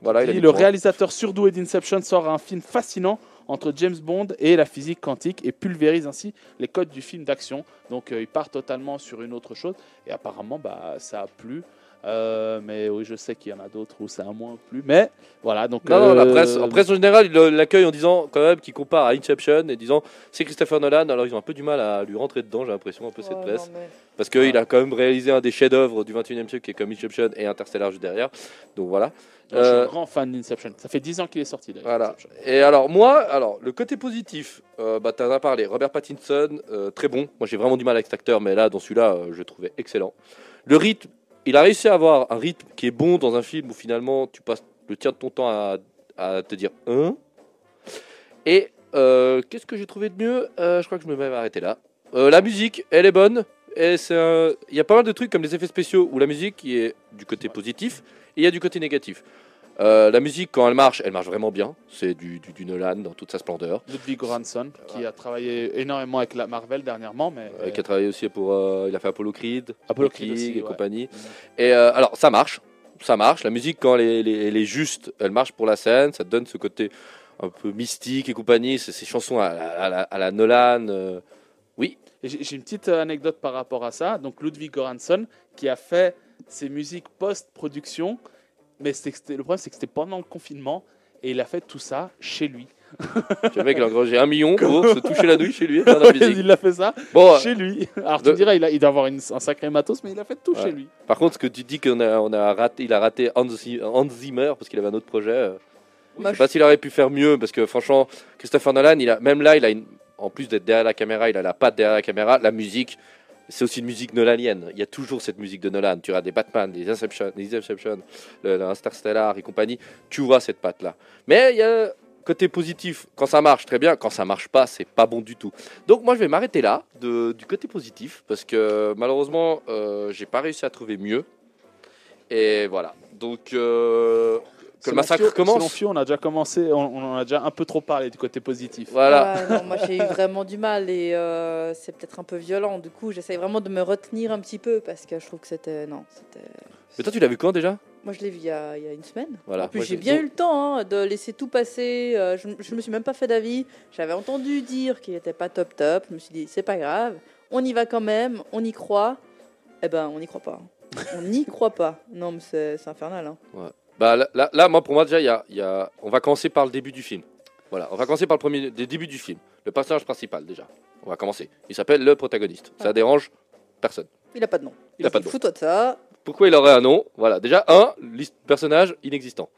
Voilà, il dit, le réalisateur surdoué d'Inception sort un film fascinant entre James Bond et la physique quantique et pulvérise ainsi les codes du film d'action. Donc euh, il part totalement sur une autre chose et apparemment bah, ça a plu. Euh, mais oui, je sais qu'il y en a d'autres où ça a moins plu. Mais voilà, donc. Non, non, la euh, presse, en presse en général, ils l'accueillent en disant quand même qu'il compare à Inception et disant c'est Christopher Nolan. Alors ils ont un peu du mal à lui rentrer dedans, j'ai l'impression, un peu cette Ouais, presse. non, mais- Parce qu'il a quand même réalisé un des chefs-d'œuvre du 21 e siècle qui est comme Inception et Interstellar juste derrière. Donc voilà. je suis Euh, un grand fan d'Inception. Ça fait 10 ans qu'il est sorti d'ailleurs. Voilà. Et alors, moi, alors le côté positif, euh, bah, tu en as parlé. Robert Pattinson, euh, très bon. Moi, j'ai vraiment du mal avec cet acteur, mais là, dans celui-là, euh, je le trouvais excellent. Le rythme, il a réussi à avoir un rythme qui est bon dans un film où finalement, tu passes le tiers de ton temps à, à te dire un. Et euh, qu'est-ce que j'ai trouvé de mieux? Euh, Je crois que je me vais arrêter là. Euh, la musique, elle est bonne. Et c'est un- il y a pas mal de trucs comme les effets spéciaux où la musique qui est du côté positif et il y a du côté négatif. Euh, la musique, quand elle marche, elle marche vraiment bien. C'est du, du, du Nolan dans toute sa splendeur. Ludwig Göransson, qui a travaillé énormément avec la Marvel dernièrement. Mais, Euh, qui a travaillé aussi pour. euh, il a fait Apollo Creed, Apollo Rocky Creed aussi, et ouais. compagnie. Et euh, alors, ça marche. Ça marche. La musique, quand elle est, elle est- elle est juste, elle marche pour la scène. Ça te donne ce côté un peu mystique et compagnie. C'est ces chansons à la, à la- à la Nolan. euh, Et J'ai j'ai une petite euh, anecdote par rapport à ça. Donc Ludwig Göransson qui a fait ses musiques post-production, mais le problème c'est que c'était pendant le confinement et il a fait tout ça chez lui. le mec, il a engrangé un million pour se toucher la nouille chez lui et faire de la musique. il a fait ça Bon, euh, chez lui. Alors tu de- me dirais, il, a, il doit avoir une- un sacré matos, mais il a fait tout Ouais. chez lui. par contre, ce que tu dis qu'on a, on a raté, il a raté Hans, Zim- Hans Zimmer parce qu'il avait un autre projet. euh, Je Moi, sais pas s'il aurait pu faire mieux parce que franchement, Christopher Nolan, il a, même là, il a une, en plus d'être derrière la caméra, il a la patte derrière la caméra. La musique, c'est aussi une musique nolanienne. Il y a toujours cette musique de Nolan. Tu as des Batman, des Inception, des Inception, le, le et compagnie. Tu vois cette patte là. Mais il y a côté positif. Quand ça marche, très bien. Quand ça marche pas, c'est pas bon du tout. Donc moi, je vais m'arrêter là du côté positif parce que malheureusement, euh, j'ai pas réussi à trouver mieux. Et voilà. Donc euh, que le massacre Fio- Selon commence. Fio, on a déjà commencé, on, on en a déjà un peu trop parlé du côté positif. Voilà. Ouais, non, moi j'ai eu vraiment du mal et euh, c'est peut-être un peu violent. Du coup, j'essaye vraiment de me retenir un petit peu parce que je trouve que c'était. Non, c'était. Mais toi, tu l'as vu quand déjà? Moi je l'ai vu il y, a, il y a une semaine. Voilà. En plus, j'ai bien eu le temps hein, de laisser tout passer. euh, je, je me suis même pas fait d'avis. J'avais entendu dire qu'il était pas top top. Je me suis dit, c'est pas grave. On y va quand même. On y croit. Eh ben, on n'y croit pas. On n'y croit pas. Non, mais c'est c'est infernal. Hein. Bah là, là, là, moi, pour moi, déjà, il y a, il y a- on va commencer par le début du film. Voilà, on va commencer par le premier des débuts du film. Le personnage principal, déjà. On va commencer. Il s'appelle le protagoniste. Ça dérange personne. Il a pas de nom. Il a pas de nom. Fous-toi de ça. Pourquoi il aurait un nom? Voilà, déjà, un, personnage inexistant.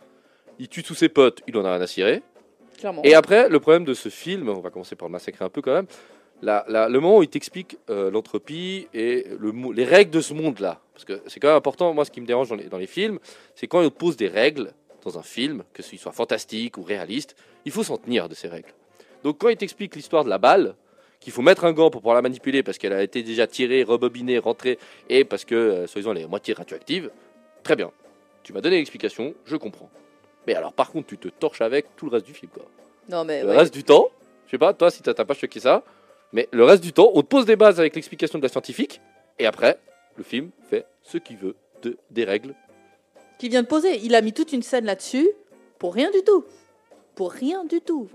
Il tue tous ses potes, il en a rien à cirer. Clairement. Et après, le problème de ce film, on va commencer par le massacrer un peu quand même, la- la- le moment où il t'explique euh, l'entropie et le, les règles de ce monde-là. Parce que c'est quand même important, moi ce qui me dérange dans les, dans les films, c'est quand il te pose des règles dans un film, que ce soit fantastique ou réaliste, il faut s'en tenir de ces règles. Donc quand il t'explique l'histoire de la balle, qu'il faut mettre un gant pour pouvoir la manipuler parce qu'elle a été déjà tirée, rebobinée, rentrée, et parce que, euh, soi-disant, elle est moitié radioactive, très bien. Tu m'as donné l'explication, je comprends. Mais alors par contre, tu te torches avec tout le reste du film, quoi. Non, mais. Le ouais. reste du temps, je sais pas, toi, si t'as pas choqué ça, mais le reste du temps, on te pose des bases avec l'explication de la scientifique, et après, le film fait ce qu'il veut de, des règles. Qui vient de poser. Il a mis toute une scène là-dessus pour rien du tout. Pour rien du tout.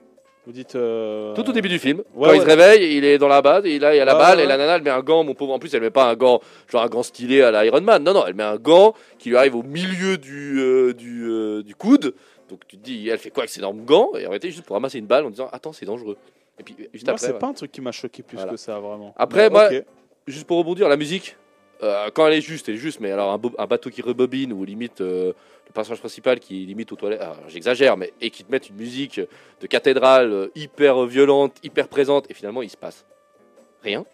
Vous dites. euh, Tout au début du film, Ouais, quand il se réveille, il est dans la base, et là, il y a la balle, ouais, et la nana, elle met un gant, mon pauvre, en plus, elle met pas un gant, genre un gant stylé à la Iron Man, non, non, elle met un gant qui lui arrive au milieu du, euh, du, euh, du coude, donc tu te dis, elle fait quoi avec ces énormes gants, et en réalité, juste pour ramasser une balle en disant, attends, c'est dangereux. Et puis, juste Moi, après, c'est ouais. pas un truc qui m'a choqué plus Voilà. que ça, vraiment. Après, moi- juste pour rebondir, la musique, euh, quand elle est juste, elle est juste, mais alors un, bateau qui rebobine ou limite euh, le personnage principal qui limite aux toilettes, alors, j'exagère, mais et qui te met une musique de cathédrale euh, hyper violente, hyper présente, et finalement il se passe rien.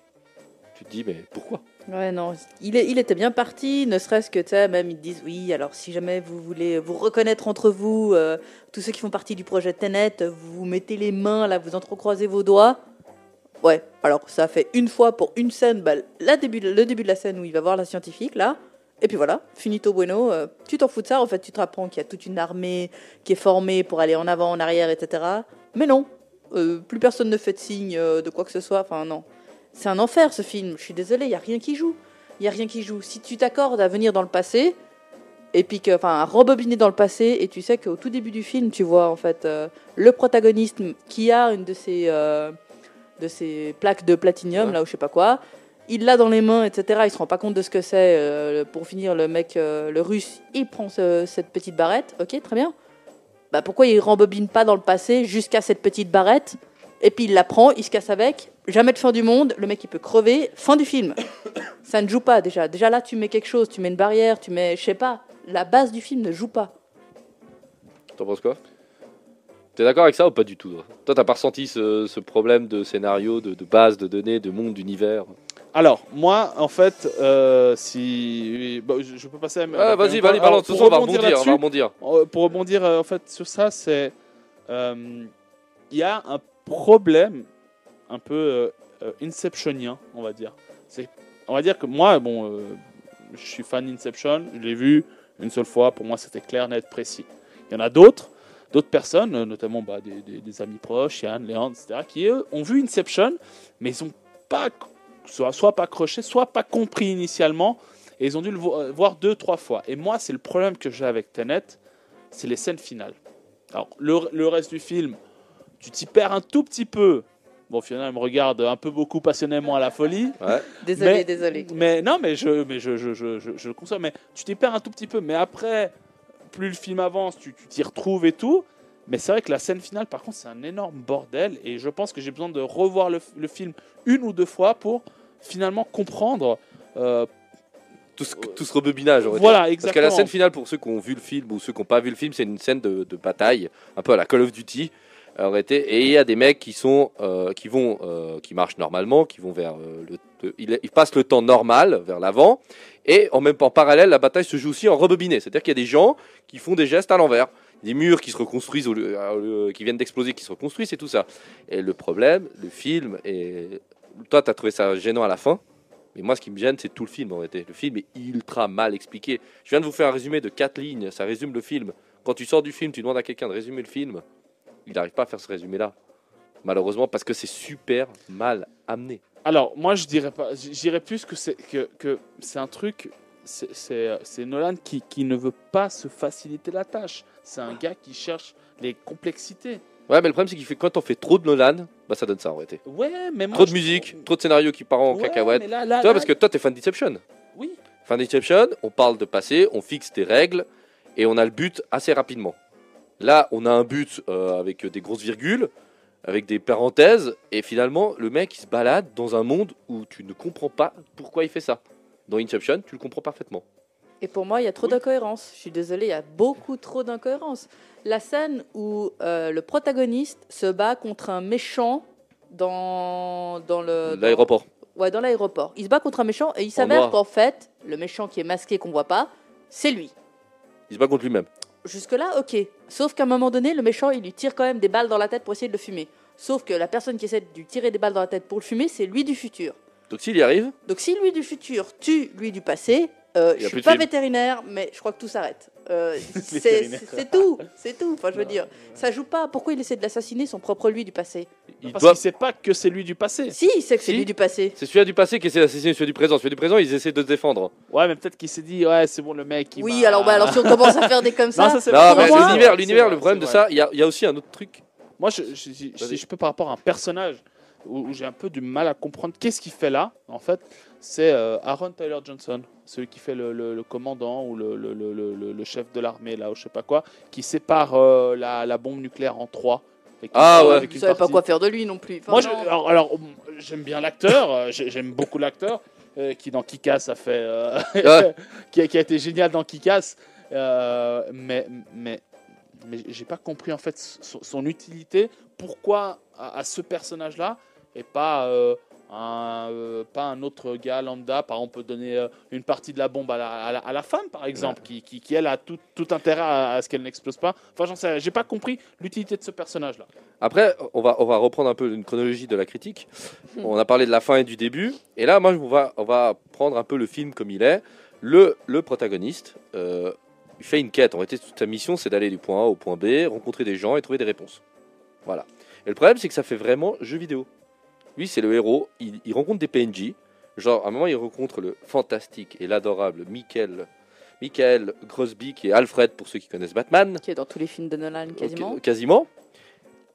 Tu te dis, mais pourquoi? Ouais, non, il, était bien parti, ne serait-ce que, tu même ils disent, oui, alors si jamais vous voulez vous reconnaître entre vous, euh, tous ceux qui font partie du projet Tenet, vous mettez les mains, là, vous entrecroisez vos doigts. Ouais, alors ça fait une fois pour une scène, bah, le début de la scène où il va voir la scientifique, là, et puis voilà, finito bueno, euh, tu t'en fous de ça, en fait, tu te rapprends qu'il y a toute une armée qui est formée pour aller en avant, en arrière, etc. Mais non, euh, plus personne ne fait de signe de quoi que ce soit, enfin non. C'est un enfer ce film, je suis désolée, il n'y a rien qui joue. Il n'y a rien qui joue. Si tu t'accordes à venir dans le passé, et puis que, enfin, à rembobiner dans le passé, et tu sais qu'au tout début du film, tu vois en fait euh, le protagoniste qui a une de ces, euh, de ces plaques de platinium, Ouais. là ou je sais pas quoi, il l'a dans les mains, etc. Il se rend pas compte de ce que c'est. euh, pour finir, le mec, euh, le russe, il prend ce- cette petite barrette, ok, très bien. Bah pourquoi il rembobine pas dans le passé jusqu'à cette petite barrette et puis il la prend, il se casse avec, jamais de fin du monde, le mec il peut crever, fin du film. Ça ne joue pas déjà. Déjà là tu mets quelque chose, tu mets une barrière, tu mets, je sais pas, la base du film ne joue pas. T'en penses quoi? T'es d'accord avec ça ou pas du tout Toi, t'as pas ressenti ce, ce problème de scénario, de, de base, de données, de monde, d'univers? Alors, moi, en fait, euh, si. bah, je, je peux passer à. Ah, Vas-y, vas-y, balance. De toute pour façon, on va rebondir rebondir, on va là-dessus, rebondir. Euh, pour rebondir euh, en fait sur ça, c'est euh, il y a un problème un peu euh, euh, inceptionien, on va dire. C'est on va dire que moi, bon, euh, je suis fan d'Inception, je l'ai vu une seule fois. Pour moi, c'était clair, net, précis. Il y en a d'autres, d'autres personnes, notamment bah, des, amis proches, Yann, Léandre, etc., qui eux ont vu Inception, mais ils ont pas soit, pas accroché, soit pas compris initialement, et ils ont dû le vo- voir deux, trois fois. Et moi, c'est le problème que j'ai avec Tenet, c'est les scènes finales. Alors, le reste du film, tu t'y perds un tout petit peu. Bon, finalement, il me regarde un peu beaucoup passionnément à la folie. Ouais. Désolé, Mais- désolé. Mais non, mais je, mais je, je, je, je, je le conçois. Mais tu t'y perds un tout petit peu. Mais après, plus le film avance, tu tu t'y retrouves et tout. Mais c'est vrai que la scène finale, par contre, c'est un énorme bordel. Et je pense que j'ai besoin de revoir le, le film une ou deux fois pour finalement comprendre. euh, Tout ce, tout ce rebobinage, on va dire. voilà, Parce que exactement. la scène finale, pour ceux qui ont vu le film ou ceux qui n'ont pas vu le film, c'est une scène de, de bataille, un peu à la Call of Duty. Été. Et il y a des mecs qui sont, euh, qui vont, euh, qui marchent normalement, qui vont vers euh, le, ils, passent le temps normal vers l'avant, et en même temps, en parallèle, la bataille se joue aussi en rebobiné. C'est-à-dire qu'il y a des gens qui font des gestes à l'envers, des murs qui se reconstruisent, qui viennent d'exploser, qui se reconstruisent, et tout ça. Et le problème, le film, et toi, tu as trouvé ça gênant à la fin. Mais moi, ce qui me gêne, c'est tout le film en réalité. Le film est ultra mal expliqué. Je viens de vous faire un résumé de quatre lignes. Ça résume le film. Quand tu sors du film, tu demandes à quelqu'un de résumer le film. Il n'arrive pas à faire ce résumé-là. Malheureusement, parce que c'est super mal amené. Alors, moi, je dirais pas. Je dirais plus que c'est que, que c'est un truc. c'est- Nolan qui, qui ne veut pas se faciliter la tâche. C'est un gars qui cherche les complexités. Ouais, mais le problème, c'est qu'il fait quand on fait trop de Nolan, bah ça donne ça en réalité. Ouais, mais moi, Trop de je- musique, trop de scénarios qui partent en Ouais, cacahuète. mais là, là, Tu vois, là, parce que toi, t'es fan d'Inception. Oui. Fan d'Inception, on parle de passé, on fixe des règles et on a le but assez rapidement. Là, on a un but euh, avec des grosses virgules, avec des parenthèses, et finalement, le mec il se balade dans un monde où tu ne comprends pas pourquoi il fait ça. Dans Inception, tu le comprends parfaitement. Et pour moi, il y a trop Oui. d'incohérences. Je suis désolée, il y a beaucoup trop d'incohérences. La scène où euh, le protagoniste se bat contre un méchant dans, dans le. dans- L'aéroport. Ouais, dans l'aéroport. Il se bat contre un méchant et il s'avère qu'en fait, le méchant qui est masqué qu'on voit pas, c'est lui. Il se bat contre lui-même. Jusque-là, ok. Sauf qu'à un moment donné, le méchant, il lui tire quand même des balles dans la tête pour essayer de le fumer. Sauf que la personne qui essaie de lui tirer des balles dans la tête pour le fumer, c'est lui du futur. Donc s'il y arrive, Donc si lui du futur tue lui du passé, euh, je suis pas film. vétérinaire, mais je crois que tout s'arrête. Euh, c'est c'est- c'est tout, c'est tout. Enfin, je veux dire, ça joue pas. Pourquoi il essaie de l'assassiner son propre lui du passé? Il Parce doit... qu'il sait pas que c'est lui du passé. Si, il sait que c'est lui du passé. C'est celui du passé qui essaie d'assassiner celui du présent. Celui du présent, ils essaient de se défendre. Ouais, mais peut-être qu'il s'est dit, ouais, c'est bon, le mec. il Oui, alors, bah, alors si on commence à faire des comme ça, Non, ça, c'est c'est l'univers, c'est l'univers, vrai, le problème de c'est ça, il y a, il y a aussi un autre truc. Moi, je, je- si je peux par rapport à un personnage où, où j'ai un peu du mal à comprendre qu'est-ce qu'il fait là, en fait, c'est euh, Aaron Tyler Johnson, celui qui fait le, le- le commandant ou le, chef de l'armée, là, ou je sais pas quoi, qui sépare euh, la, la bombe nucléaire en trois. et Ah ouais. avec savez pas quoi faire de lui non plus. Enfin, Moi, je- alors, alors, j'aime bien l'acteur, euh, j'ai- j'aime beaucoup l'acteur. euh, qui dans Kikas a fait, Ouais. qui, a, qui a été génial dans Kikas, mais mais, mais j'ai pas compris en fait son, son utilité. Pourquoi à, à ce personnage-là et pas euh, un, euh, pas un autre gars lambda Par exemple, on peut donner euh, une partie de la bombe à la, à la, à la femme, par exemple, qui, qui, qui, elle a tout, tout intérêt à, à ce qu'elle n'explose pas. Enfin, j'en sais, rien. j'ai pas compris l'utilité de ce personnage-là. Après, on va, on va reprendre un peu une chronologie de la critique. On a parlé de la fin et du début. Et là, moi, on va, on va prendre un peu le film comme il est. Le, le protagoniste, euh, il fait une quête. En réalité, toute sa mission, c'est d'aller du point A au point B, rencontrer des gens et trouver des réponses. Voilà. Et le problème, c'est que ça fait vraiment jeu vidéo. Lui, c'est le héros. Il, il rencontre des PNJ. Genre, à un moment, il rencontre le fantastique et l'adorable Michael, Michael Grosby, qui est Alfred pour ceux qui connaissent Batman. Qui est dans tous les films de Nolan quasiment. Quasiment.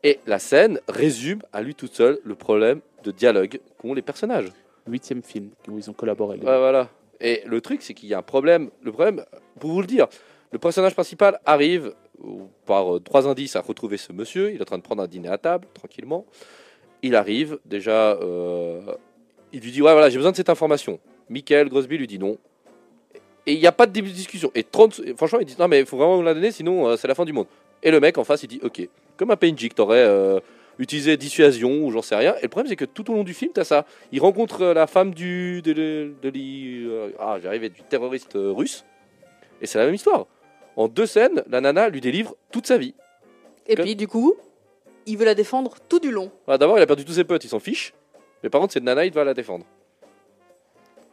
Et la scène résume à lui toute seule le problème de dialogue qu'ont les personnages. Huitième film où ils ont collaboré. les Ouais, voilà. Et le truc, c'est qu'il y a un problème. Le problème, pour vous le dire, le personnage principal arrive par euh, trois indices à retrouver ce monsieur. Il est en train de prendre un dîner à table, tranquillement. Il arrive, déjà, euh, il lui dit Ouais, voilà, j'ai besoin de cette information. Michael Grosby lui dit non. Et il n'y a pas de début de discussion. Et 30, et franchement, il dit Non, mais il faut vraiment vous la donner, sinon euh, c'est la fin du monde. Et le mec en face, il dit Ok. Comme un PNJ que t'aurais euh, utilisé dissuasion ou j'en sais rien. Et le problème, c'est que tout au long du film, t'as ça. Il rencontre la femme du, de, de, de l'i- ah, j'arrivais du terroriste russe. Et c'est la même histoire. En deux scènes, la nana lui délivre toute sa vie. Et puis du coup, il veut la défendre tout du long. Voilà, D'abord, il a perdu tous ses potes, il s'en fiche. Mais par contre, cette nana, il va la défendre.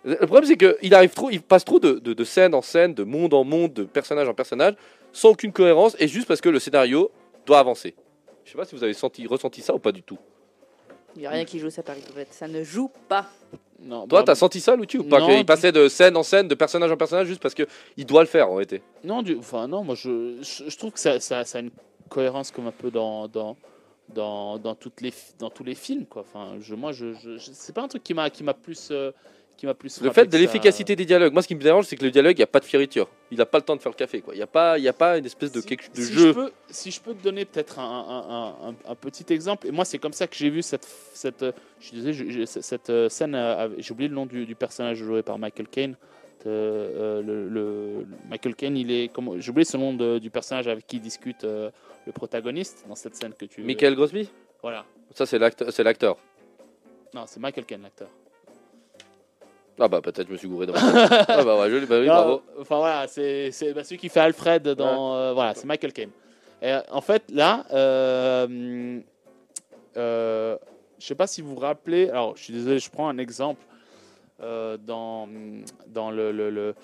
Le problème, c'est qu'il arrive trop, il passe trop de, de- de scène en scène, de monde en monde, de personnage en personnage, sans aucune cohérence, et juste parce que le scénario doit avancer. Je sais pas si vous avez senti, ressenti ça ou pas du tout. Il n'y a rien qui joue ça Paris Tourette. Ça ne joue pas. Non, Toi, bah, t'as senti ça, Lutti, ou pas Non, Qu'il passait de scène en scène, de personnage en personnage, juste parce que il doit le faire, en réalité? Non, du, enfin non, moi je, je, je trouve que ça, ça, ça a une cohérence comme un peu dans dans dans, dans toutes les dans tous les films quoi. Enfin, je, moi je, c'est pas un truc qui m'a qui m'a plus euh, qui m'a plus. Le fait de ça. l'efficacité des dialogues, moi, ce qui me dérange, c'est que le dialogue, il n'y a pas de fioriture. Il n'a pas le temps de faire le café, quoi. Il n'y a, pas- il y a pas une espèce de, Si- quelque, de si jeu. Je peux, si je peux te donner peut-être un, un- un- petit exemple, et moi c'est comme ça que j'ai vu cette, cette, je je- cette- euh, scène, euh, j'ai oublié le nom du, du personnage joué par Michael Caine. Euh, euh, le, le- Michael Caine, il est, oublié ce nom de- du personnage avec qui discute euh, le protagoniste dans cette scène que tu. Michael Grosby? Voilà. Ça, c'est l'acte- c'est l'acteur. Non, c'est Michael Caine l'acteur. Ah bah peut-être je me suis gouré dans ma tête. Ah bah ouais, joli, bah oui, Non, bravo. Enfin voilà, c'est c'est bah, celui qui fait Alfred dans. euh, voilà, c'est Michael Caine. Et, en fait, là, euh, euh, je sais pas si vous vous rappelez. Alors, je suis désolé, je prends un exemple dans dans le,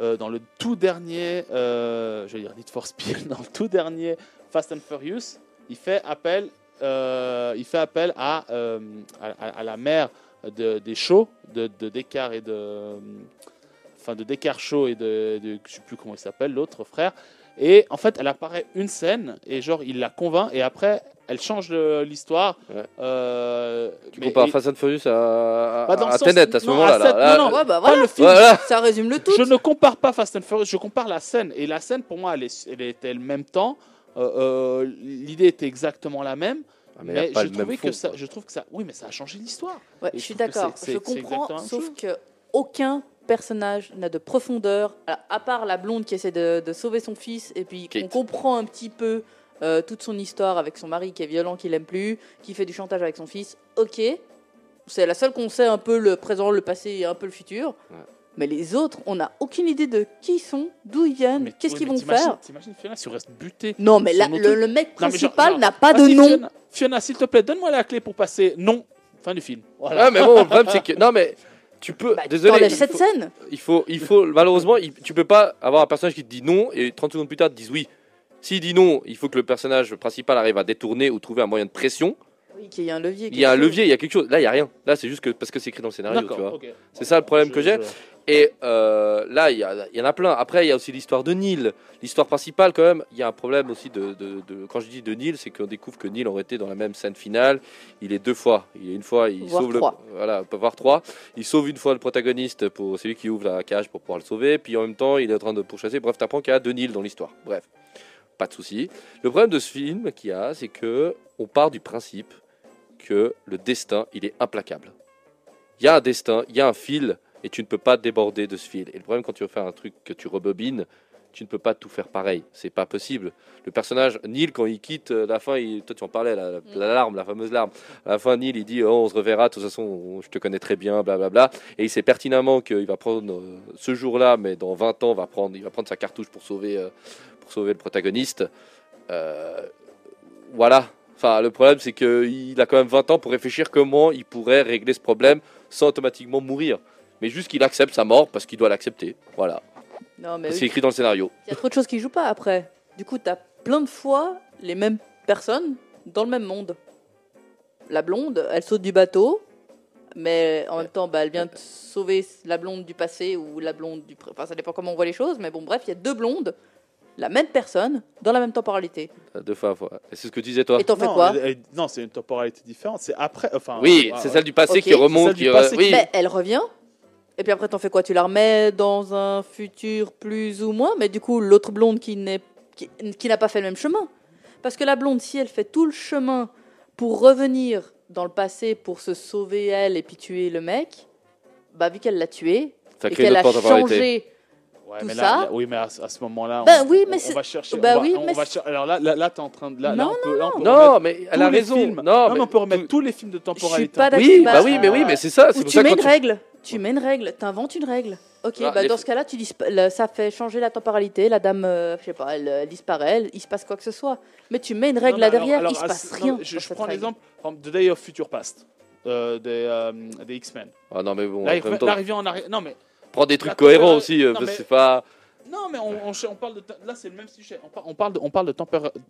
euh, dans le tout dernier, euh, je vais dire Need for Speed, dans le tout dernier Fast and Furious, il fait appel, euh, il fait appel à, euh, à, la mère de, des shows de, de Descartes et de enfin de Descartes Shaw et de, de je sais plus comment il s'appelle l'autre frère. Et en fait elle apparaît une scène et genre il la convainc et après elle change de- l'histoire Ouais. euh, Tu mais- compares et- Fast and Furious à, à, sens- Tenet à ce moment-là. là. Là, non, non. Ouais, bah pas voilà. le film Voilà. Ça résume le tout. je ne compare pas Fast and Furious, je compare la scène. Et la scène, pour moi, elle, est, elle était le même temps. Euh, euh, L'idée était exactement la même. Ah, mais mais je, le même trouvais fond, que ça, je trouve que ça. Oui, mais ça a changé l'histoire. Ouais, je suis d'accord. Je comprends, sauf que aucun personnage n'a de profondeur, à, à part la blonde qui essaie de, de sauver son fils, et puis Kate. on comprend un petit peu euh, toute son histoire avec son mari qui est violent, qui l'aime plus, qui fait du chantage avec son fils. Ok, c'est la seule qu'on sait un peu le présent, le passé et un peu le futur. Ouais. Mais les autres, on n'a aucune idée de qui ils sont, d'où ils viennent, qu'est-ce qu'ils vont faire. T'imagines Fiona si on reste buté. Non, mais le, mec principal n'a pas de nom. Fiona, Fiona, s'il te plaît, donne-moi la clé pour passer. Non. Fin du film. Voilà. Ah, mais bon, le problème c'est que. Non, mais tu peux. Bah, désolé. il cette faut- scène. il faut, il faut, malheureusement, il- tu peux pas avoir un personnage qui te dit non et 30 secondes plus tard te dise oui. S'il dit non, il faut que le personnage principal arrive à détourner ou trouver un moyen de pression. Oui, qu'il y a un levier. Il y a un levier, il y a quelque chose. Là, il y a rien. Là, c'est juste que parce que c'est écrit dans le scénario, tu vois. C'est ça le problème Je- que j'ai. je- Et euh, là, il y, en a plein. Après, il y a aussi l'histoire de Neil. L'histoire principale, quand même, il y a un problème aussi de, de- de- Quand je dis de Neil, c'est qu'on découvre que Neil aurait été dans la même scène finale. Il est deux fois. Il est une fois, il sauve trois. le. Voilà, on peut voir trois. Il sauve une fois le protagoniste pour c'est lui qui ouvre la cage pour pouvoir le sauver. Puis en même temps, il est en train de pourchasser. Bref, t'apprends qu'il y a deux Neil dans l'histoire. Bref, pas de souci. Le problème de ce film qu'il y a, c'est que on part du principe que le destin, il est implacable. Il y a un destin, il y a un fil et tu ne peux pas déborder de ce fil. Et le problème quand tu veux faire un truc que tu rebobines, tu ne peux pas tout faire pareil. C'est pas possible. Le personnage, Neil, quand il quitte euh, la fin, il, toi tu en parlais, la, Mm. la larme, la fameuse larme. À la fin, Neil, il dit oh, On se reverra, de toute façon, on- je te connais très bien, blablabla. Et il sait pertinemment qu'il va prendre euh, ce jour-là, mais dans 20 ans, va prendre, il va prendre sa cartouche pour sauver, euh, pour sauver le protagoniste. Euh, voilà. Enfin, le problème, c'est qu'il a quand même 20 ans pour réfléchir comment il pourrait régler ce problème sans automatiquement mourir. Mais juste qu'il accepte sa mort parce qu'il doit l'accepter. Voilà. Non, mais C'est écrit dans le scénario. il y a trop de choses qui jouent pas après. Du coup, t'as plein de fois les mêmes personnes dans le même monde. La blonde, elle saute du bateau, mais en même temps, bah, elle vient de sauver la blonde du passé ou la blonde du. Enfin, ça dépend comment on voit les choses, mais bon, bref, il y a deux blondes, la même personne, dans la même temporalité. Deux fois, fois. Et c'est ce que tu disais toi. Et t'en fais non, quoi elle- elle- non, c'est une temporalité différente. C'est après. Enfin, Oui, ouais, c'est celle du passé qui remonte. Qui re- passé oui. Mais elle revient. Et puis après, t'en fais quoi? Tu la remets dans un futur plus ou moins, mais du coup, l'autre blonde qui n'est qui, qui n'a pas fait le même chemin. Parce que la blonde, si elle fait tout le chemin pour revenir dans le passé pour se sauver elle et puis tuer le mec, bah vu qu'elle l'a tué Ça et qu'elle a changé, Ouais, tout mais ça. là, là- oui, mais à, ce- à ce moment-là, Ben on, oui, mais on c'est- va chercher. ben on va- oui, on mais va c'est- cher- Alors là, là, là, t'es en train de. Là, là, Non, on peut, là, on peut Non, remettre mais elle a raison. films. Non, Non, mais mais on peut remettre tout- tous les films de Je temporalité. suis pas. Oui, Bah, bah oui, mais oui, mais c'est ça. C'est Ou tu ça mets quand une tu- règle, tu mets une règle, t'inventes une règle. Ok, Ah, bah les dans ce cas-là, tu le- ça fait changer la temporalité. La dame, euh, je sais pas, elle, elle disparaît, elle- il se passe quoi que ce soit. Mais tu mets une règle Non, là alors- derrière, alors, il se passe rien. non, je prends l'exemple The Day of Future Past euh, des, euh, des X-Men. Ah non, mais bon, L'arrivée en arrière. Non, mais prends des trucs cohérents aussi. euh, Non, parce que mais- C'est pas. Non, mais on, on, on parle de. Là, c'est le même sujet. On, par- on parle de, on parle de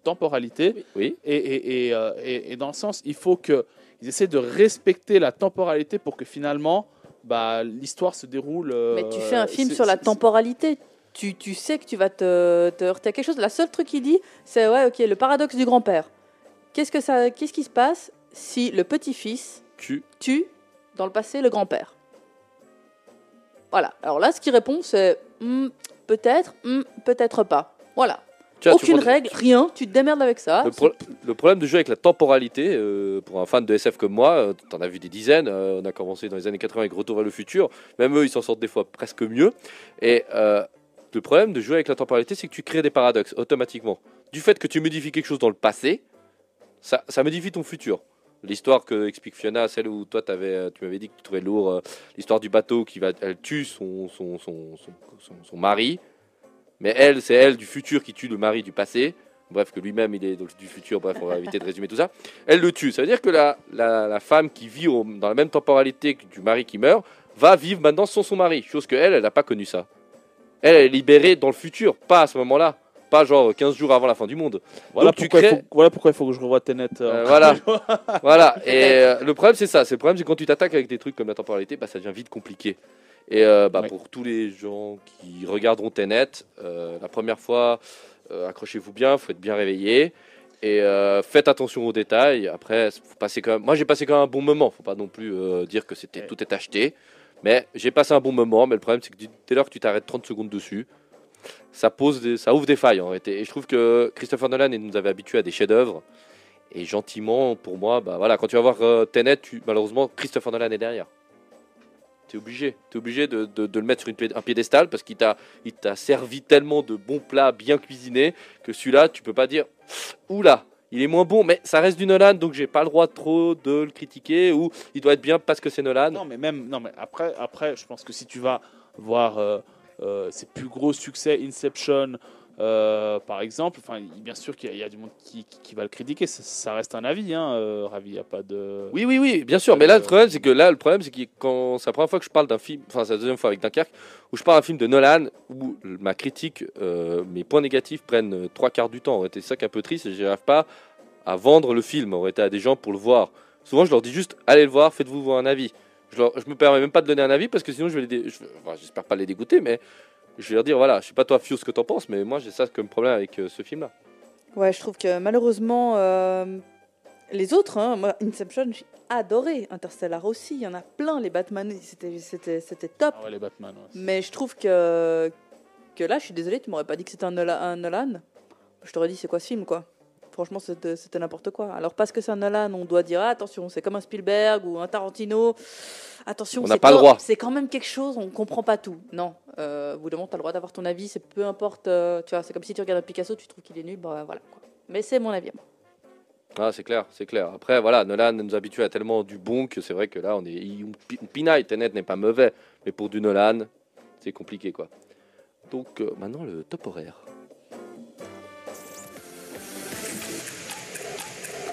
temporalité. Oui. Et, et, et, euh, et- et dans le sens, il faut qu'ils essaient de respecter la temporalité pour que finalement, bah, l'histoire se déroule. euh, Mais tu fais un film sur la temporalité. Tu, tu sais que tu vas te, te heurter à quelque chose. La seule truc qu'il dit, c'est ouais, ok, le paradoxe du grand-père. Qu'est-ce que ça, qu'est-ce qui se passe si le petit-fils Tu. tue dans le passé le grand-père? Voilà. Alors là, ce qu'il répond, c'est Hmm, peut-être, hmm, peut-être pas. Voilà. Tu tu Aucune des- règle, rien. Tu te démerdes avec ça. Le, pro- le problème de jouer avec la temporalité, euh, pour un fan de SF comme moi, euh, t'en as vu des dizaines, euh, on a commencé dans les années 80 avec Retour vers le futur, même eux ils s'en sortent des fois presque mieux. Et euh, le problème de jouer avec la temporalité, c'est que tu crées des paradoxes automatiquement. Du fait que tu modifies quelque chose dans le passé, ça, ça modifie ton futur. L'histoire que explique Fiona, celle où toi tu m'avais dit que tu trouvais lourd, euh, l'histoire du bateau qui va, elle tue son, son, son, son, son- son mari, mais elle, c'est elle du futur qui tue le mari du passé. Bref, que lui-même il est du futur, bref, on va éviter de résumer tout ça. Elle le tue. Ça veut dire que la, la, la femme qui vit au- dans la même temporalité que du mari qui meurt va vivre maintenant sans son mari. Chose que elle, elle n'a pas connu ça. Elle, elle est libérée dans le futur, pas à ce moment-là. Pas genre 15 jours avant la fin du monde. Voilà, Donc, tu pourquoi il faut, voilà pourquoi il faut que je revoie Tenet. euh, Euh, voilà. voilà. Et euh, le problème, c'est ça. C'est le problème, c'est quand tu t'attaques avec des trucs comme la temporalité, bah, ça devient vite compliqué. Et euh, bah, Ouais. pour tous les gens qui regarderont Tenet, euh, la première fois, euh, accrochez-vous bien, faut être bien réveillé. Et faites attention aux détails. Après, faut passer quand même. Moi, j'ai passé quand même un bon moment. Faut pas non plus dire que c'était Ouais. tout est acheté. Mais j'ai passé un bon moment. Mais le problème, c'est que dès lors que tu t'arrêtes 30 secondes dessus, ça pose, des- ça ouvre des failles en réalité. Et je trouve que Christopher Nolan nous avait habitués à des chefs-d'œuvre. Et gentiment, pour moi, bah voilà, quand tu vas voir Tenet, tu- malheureusement, Christopher Nolan est derrière. T'es obligé, t'es obligé de, de- le mettre sur une un piédestal parce qu'il t'a, il t'a servi tellement de bons plats bien cuisinés que celui-là, tu peux pas dire, oula, il est moins bon, mais ça reste du Nolan, donc j'ai pas le droit trop de le critiquer ou il doit être bien parce que c'est Nolan. Non, mais même, non, mais après, après, je pense que si tu vas voir euh, euh, ses plus gros succès, Inception, euh, par exemple, enfin, bien sûr qu'il y, a- du monde qui, va le critiquer. Ça, reste un avis, hein, euh, Ravi. Il a pas de. Oui, oui, oui, bien sûr. Mais là, le problème, c'est que là, le problème, c'est que c'est la première fois que je parle d'un film, enfin, c'est la deuxième fois avec Dunkerque, où je parle d'un film de Nolan, où ma critique, euh, mes points négatifs prennent trois quarts du temps. C'est ça qui est un peu triste. et J'arrive pas à vendre le film. En réalité, à des gens pour le voir. Souvent, je leur dis juste, allez le voir, faites-vous voir un avis. Je, leur, je me permets même pas de donner un avis parce que sinon, je vais les, j'espère pas les dégoûter, mais je vais leur dire, voilà, je sais pas toi, Fio, ce que t'en penses, mais moi, j'ai ça comme problème avec euh, ce film-là. Ouais, je trouve que malheureusement, euh, les autres, hein, moi, Inception, j'ai adoré. Interstellar aussi, il y en a plein. Les Batman, c'était, c'était, c'était top. Ah ouais, les Batman. ouais. Mais je trouve que, que là, je suis désolée, tu m'aurais pas dit que c'était un, Nola- un Nolan. Je t'aurais dit, c'est quoi ce film, quoi? Franchement, c'était n'importe quoi. Alors, parce que c'est un Nolan, on doit dire ah, attention, c'est comme un Spielberg ou un Tarantino. Attention, On c'est quand- même quelque chose, on comprend pas tout. Non, euh, au bout d'un moment, tu as le droit d'avoir ton avis, c'est peu importe. euh, tu vois, c'est comme si tu regardes un Picasso, tu trouves qu'il est nul, bah voilà. Quoi. Mais c'est mon avis. à moi. Ah, c'est clair, c'est clair. Après, voilà, Nolan nous habitue à tellement du bon que c'est vrai que là, on est. on pinaille, Tenet n'est pas mauvais, mais pour du Nolan, c'est compliqué, quoi. Donc, euh, maintenant, le top horaire.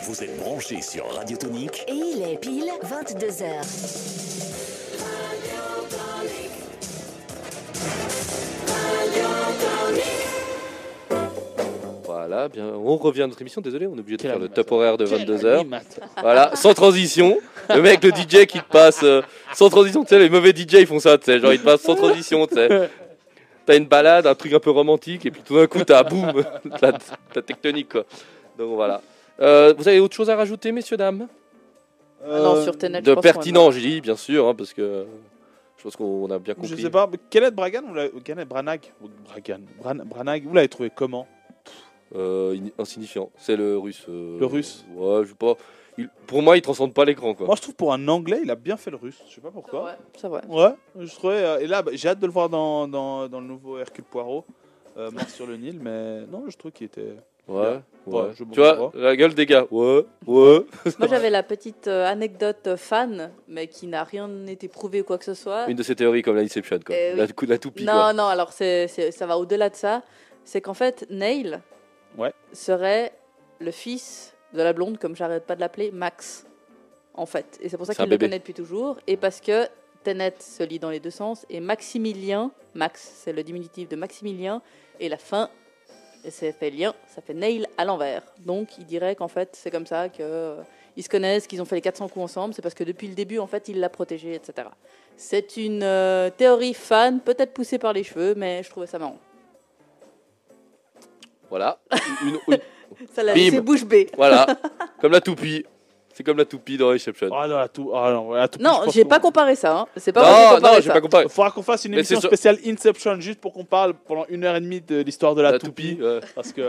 Vous êtes branchés sur Radio Tonique Et il est pile 22h. Voilà, bien. On revient à notre émission. Désolé, on est obligé de Quel faire le top horaire de Quel 22h. animateur. Voilà, sans transition. Le mec, le DJ qui te passe euh, sans transition. Tu sais, les mauvais DJ, ils font ça, tu sais. Genre, ils te passent sans transition, tu sais. T'as une balade, un truc un peu romantique, et puis tout d'un coup, t'as boum, la, la tectonique, quoi. Donc voilà. Euh, vous avez autre chose à rajouter, messieurs, dames? Ah non, Euh, sur Tenet, je De pense pertinent, j'ai dit, bien sûr, hein, parce que je pense qu'on a bien compris. Je sais pas, mais Kenneth Bragan, l'avez- Kenneth Branagh, ou Bragan, Bran- Branagh, vous l'avez trouvé comment? Euh, in- insignifiant. C'est le russe. euh, Le russe Ouais, je sais pas. Il- pour moi, il transcende pas l'écran, quoi. Moi, je trouve pour un anglais, il a bien fait le russe. Je sais pas pourquoi. vrai, c'est vrai. Ouais, je trouvais. euh, et là, bah, j'ai hâte de le voir dans, dans, dans le nouveau Hercule Poirot, euh, Mort sur le Nil, mais non, je trouve qu'il était. Ouais, ouais. Je tu vois, comprends la gueule des gars. Ouais, ouais. Moi, j'avais la petite euh, anecdote euh, fan, mais qui n'a rien été prouvé ou quoi que ce soit. Une de ces théories comme l'Inception, quoi. Eh la, oui. la toupie, Non, quoi. non, alors c'est, c'est- ça va au-delà de ça. C'est qu'en fait, Neil Ouais. serait le fils de la blonde, comme j'arrête pas de l'appeler, Max. En fait. Et c'est pour ça qu'il le bébé. connaît depuis toujours. Et parce que Tenet se lit dans les deux sens. Et Maximilien, Max, c'est le diminutif de Maximilien. Et la fin, et c'est fait lien, ça fait Neil à l'envers. Donc il dirait qu'en fait, c'est comme ça que. euh, Ils se connaissent, qu'ils ont fait les 400 coups ensemble, c'est parce que depuis le début, en fait, il l'a protégé, etc. C'est une euh, théorie fan, peut-être poussée par les cheveux, mais je trouvais ça marrant. Voilà. Une- une- Ça l'a laissé bouche bée. voilà. comme la toupie. C'est comme la toupie dans Inception. Ah non, la tou- ah non, la toupie, je Non, j'ai pas comparé ça. Hein. C'est pas non, comparé non, j'ai ça. pas comparé. Il faudra qu'on fasse une Mais émission spéciale Inception juste pour qu'on parle pendant une heure et demie de l'histoire de la, La toupie. toupie. ouais. Parce que.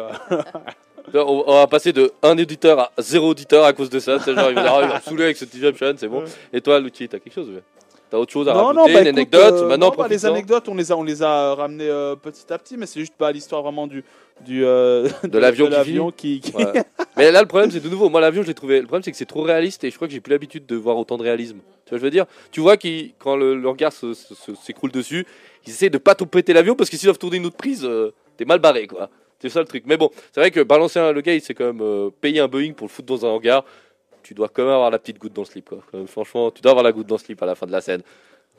Là, On, va passer de un éditeur à zéro auditeur à cause de ça. C'est genre, il va ah, me saouler avec ce Inception, c'est bon. Ouais. Et toi, Lucie, t'as quelque chose ouais T'as autre chose à non, rajouter non, bah, Une écoute, anecdote euh, Maintenant, non, bah, les anecdotes, on les a, on les a ramenées euh, petit à petit, mais c'est juste pas l'histoire vraiment du, du euh, De l'avion qui qui. qui- Ouais. Mais là, le problème, c'est de nouveau, moi, l'avion, je l'ai trouvé. Le problème, c'est que c'est trop réaliste et je crois que j'ai plus l'habitude de voir autant de réalisme. Tu vois, je veux dire, tu vois, qu'il quand le, le regard s'écroule dessus, ils essaient de pas tout péter l'avion parce que s'ils doivent tourner une autre prise, euh, t'es mal barré, quoi. C'est ça le truc. Mais bon, c'est vrai que balancer un, le gars, il s'est quand même euh, payé un Boeing pour le foutre dans un hangar. Tu dois quand même avoir la petite goutte dans le slip, quoi. Quand même, franchement, tu dois avoir la goutte dans le slip à la fin de la scène.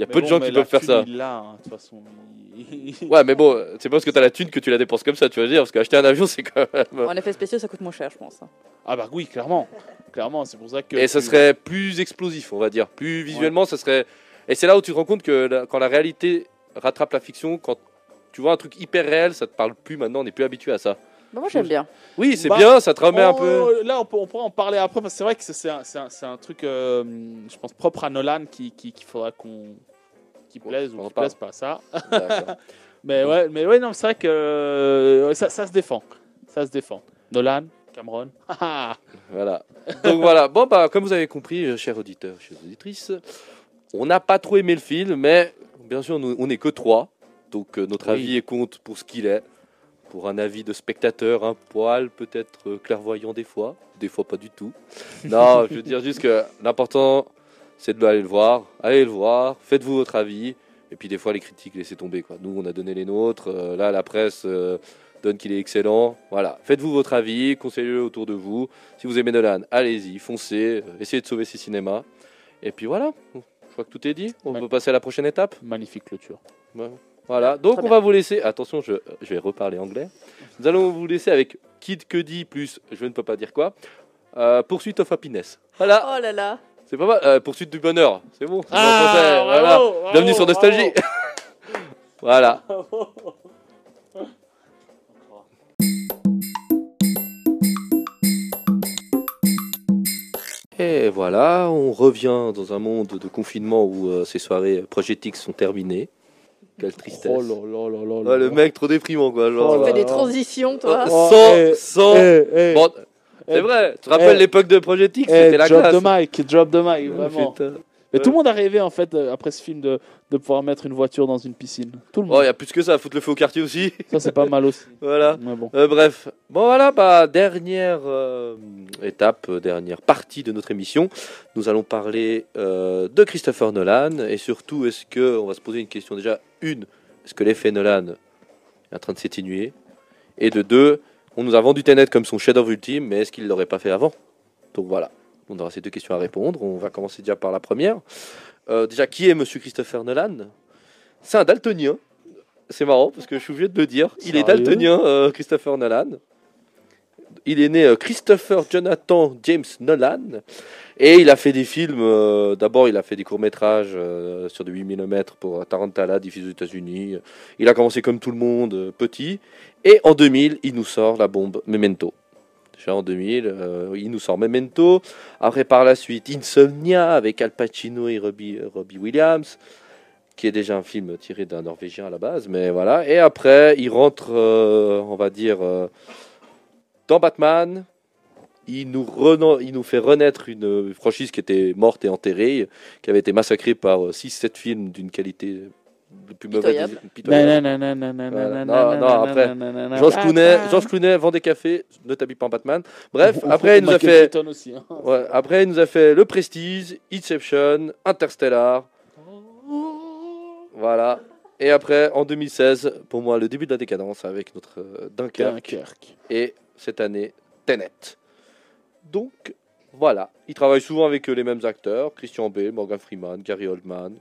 Il y a Mais peu de gens qui peuvent faire ça. il hein, de toute façon. il- Ouais, mais bon, c'est pas parce que t'as la thune que tu la dépenses comme ça, tu vas dire. Parce qu'acheter un avion, c'est quand même. En effet spéciaux, ça coûte moins cher, je pense. hein. Ah bah oui, clairement. Clairement, c'est pour ça que. Et ça tu- serait plus explosif, on va dire. Plus visuellement, ça serait. Et c'est là où tu te rends compte que la- quand la réalité rattrape la fiction, quand tu vois un truc hyper réel, ça te parle plus maintenant, on n'est plus habitué à ça. Bah, moi, j'aime bien. Oui, c'est Bah, bien, ça te remet un Oh, peu. Là, on, peut, on pourra en parler après, parce que c'est vrai que c'est- c'est un, c'est un- un truc, euh, je pense, propre à Nolan qui- qui- qu'il faudra qu'on. Qui Bon, plaise on ou en qui parle. plaise pas ça. Mais ouais, mais ouais, non, c'est vrai que euh, ça, ça se défend. Ça se défend. Nolan, Cameron. Ah, voilà. Donc voilà. Bon, bah, comme vous avez compris, euh, chers auditeurs, chères auditrices, on n'a pas trop aimé le film, mais bien sûr, nous, on n'est que trois. Donc euh, notre Oui. avis est compte pour ce qu'il est. Pour un avis de spectateur, un poil peut-être clairvoyant des fois, des fois pas du tout. Non, je veux dire juste que l'important, c'est de aller le voir. Allez le voir, faites-vous votre avis. Et puis des fois, les critiques, laissez tomber. Quoi. Nous, on a donné les nôtres. euh, là, la presse euh, donne qu'il est excellent. Voilà, faites-vous votre avis, conseillez-le autour de vous. Si vous aimez Nolan, allez-y, foncez, euh, essayez de sauver ces cinémas. Et puis voilà, je crois que tout est dit. On peut passer à la prochaine étape. magnifique clôture. Voilà, donc Très on bien. va vous laisser. Attention, je, je vais reparler anglais. Nous allons vous laisser avec Kid Cudi plus je ne peux pas dire quoi. Euh, Poursuite of Happiness. Voilà, Oh là là. C'est pas mal. Euh, poursuite du bonheur, c'est bon. c'est bon en Ah, voilà. bravo, Bienvenue sur Nostalgie. voilà. Et voilà, on revient dans un monde de confinement où euh, ces soirées Project X sont terminées. Quelle tristesse. Oh là là là là Ouais, là. le mec trop déprimant quoi. Genre, Oh Tu là fais des transitions, toi. Sans, eh, sans- Eh, eh. Bon, C'est Eh, vrai. Tu te rappelles eh, l'époque de Project X eh, C'était la drop classe. the mic, drop the mic, vraiment. Putain. Mais Ouais. tout le monde a rêvé en fait euh, après ce film de, de pouvoir mettre une voiture dans une piscine. Tout le Oh, monde. il y a plus que ça. Foutre le feu au quartier aussi. Ça c'est pas mal aussi. voilà. Mais bon. Euh, bref, bon voilà, bah, dernière euh, étape, dernière partie de notre émission. Nous allons parler de Christopher Nolan et surtout, est-ce que, on va se poser une question déjà, une, est-ce que l'effet Nolan est en train de s'atténuer Et de deux, on nous a vendu Tenet comme son chef-d'œuvre ultime, mais est-ce qu'il l'aurait pas fait avant? Donc voilà, on aura ces deux questions à répondre. On va commencer déjà par la première. Euh, déjà, qui est Monsieur Christopher Nolan? C'est un daltonien. C'est marrant parce que je suis obligé de le dire. Il est daltonien, euh, Christopher Nolan. Il est né euh, Christopher Jonathan James Nolan et il a fait des films. D'abord, il a fait des courts-métrages sur de 8 mm pour Tarantala, diffusé aux États-Unis. Il a commencé comme tout le monde, petit. Et en 2000, il nous sort la bombe Memento. Déjà en 2000, euh, il nous sort Memento. Après, par la suite, Insomnia avec Al Pacino et Robbie, Williams, qui est déjà un film tiré d'un Norvégien à la base. Mais voilà. Et après, il rentre, euh, on va dire, euh, dans Batman. Il nous, il nous fait renaître une franchise qui était morte et enterrée, qui avait été massacrée par 6-7 films d'une qualité le plus. Pitoyable. des- pitoyable. Voilà. Non, non, après. Georges Clooney. Georges Clooney vend des cafés, ne t'habille pas en Batman. Bref, après il nous a fait, aussi, hein. ouais, après il nous a fait Le Prestige, Inception, Interstellar, voilà. Et après en 2016, pour moi le début de la décadence avec notre euh, Dunkerque Dunkerque. et cette année Tenet. Donc voilà, il travaille souvent avec euh, les mêmes acteurs, Christian Bale, Morgan Freeman, Gary Oldman,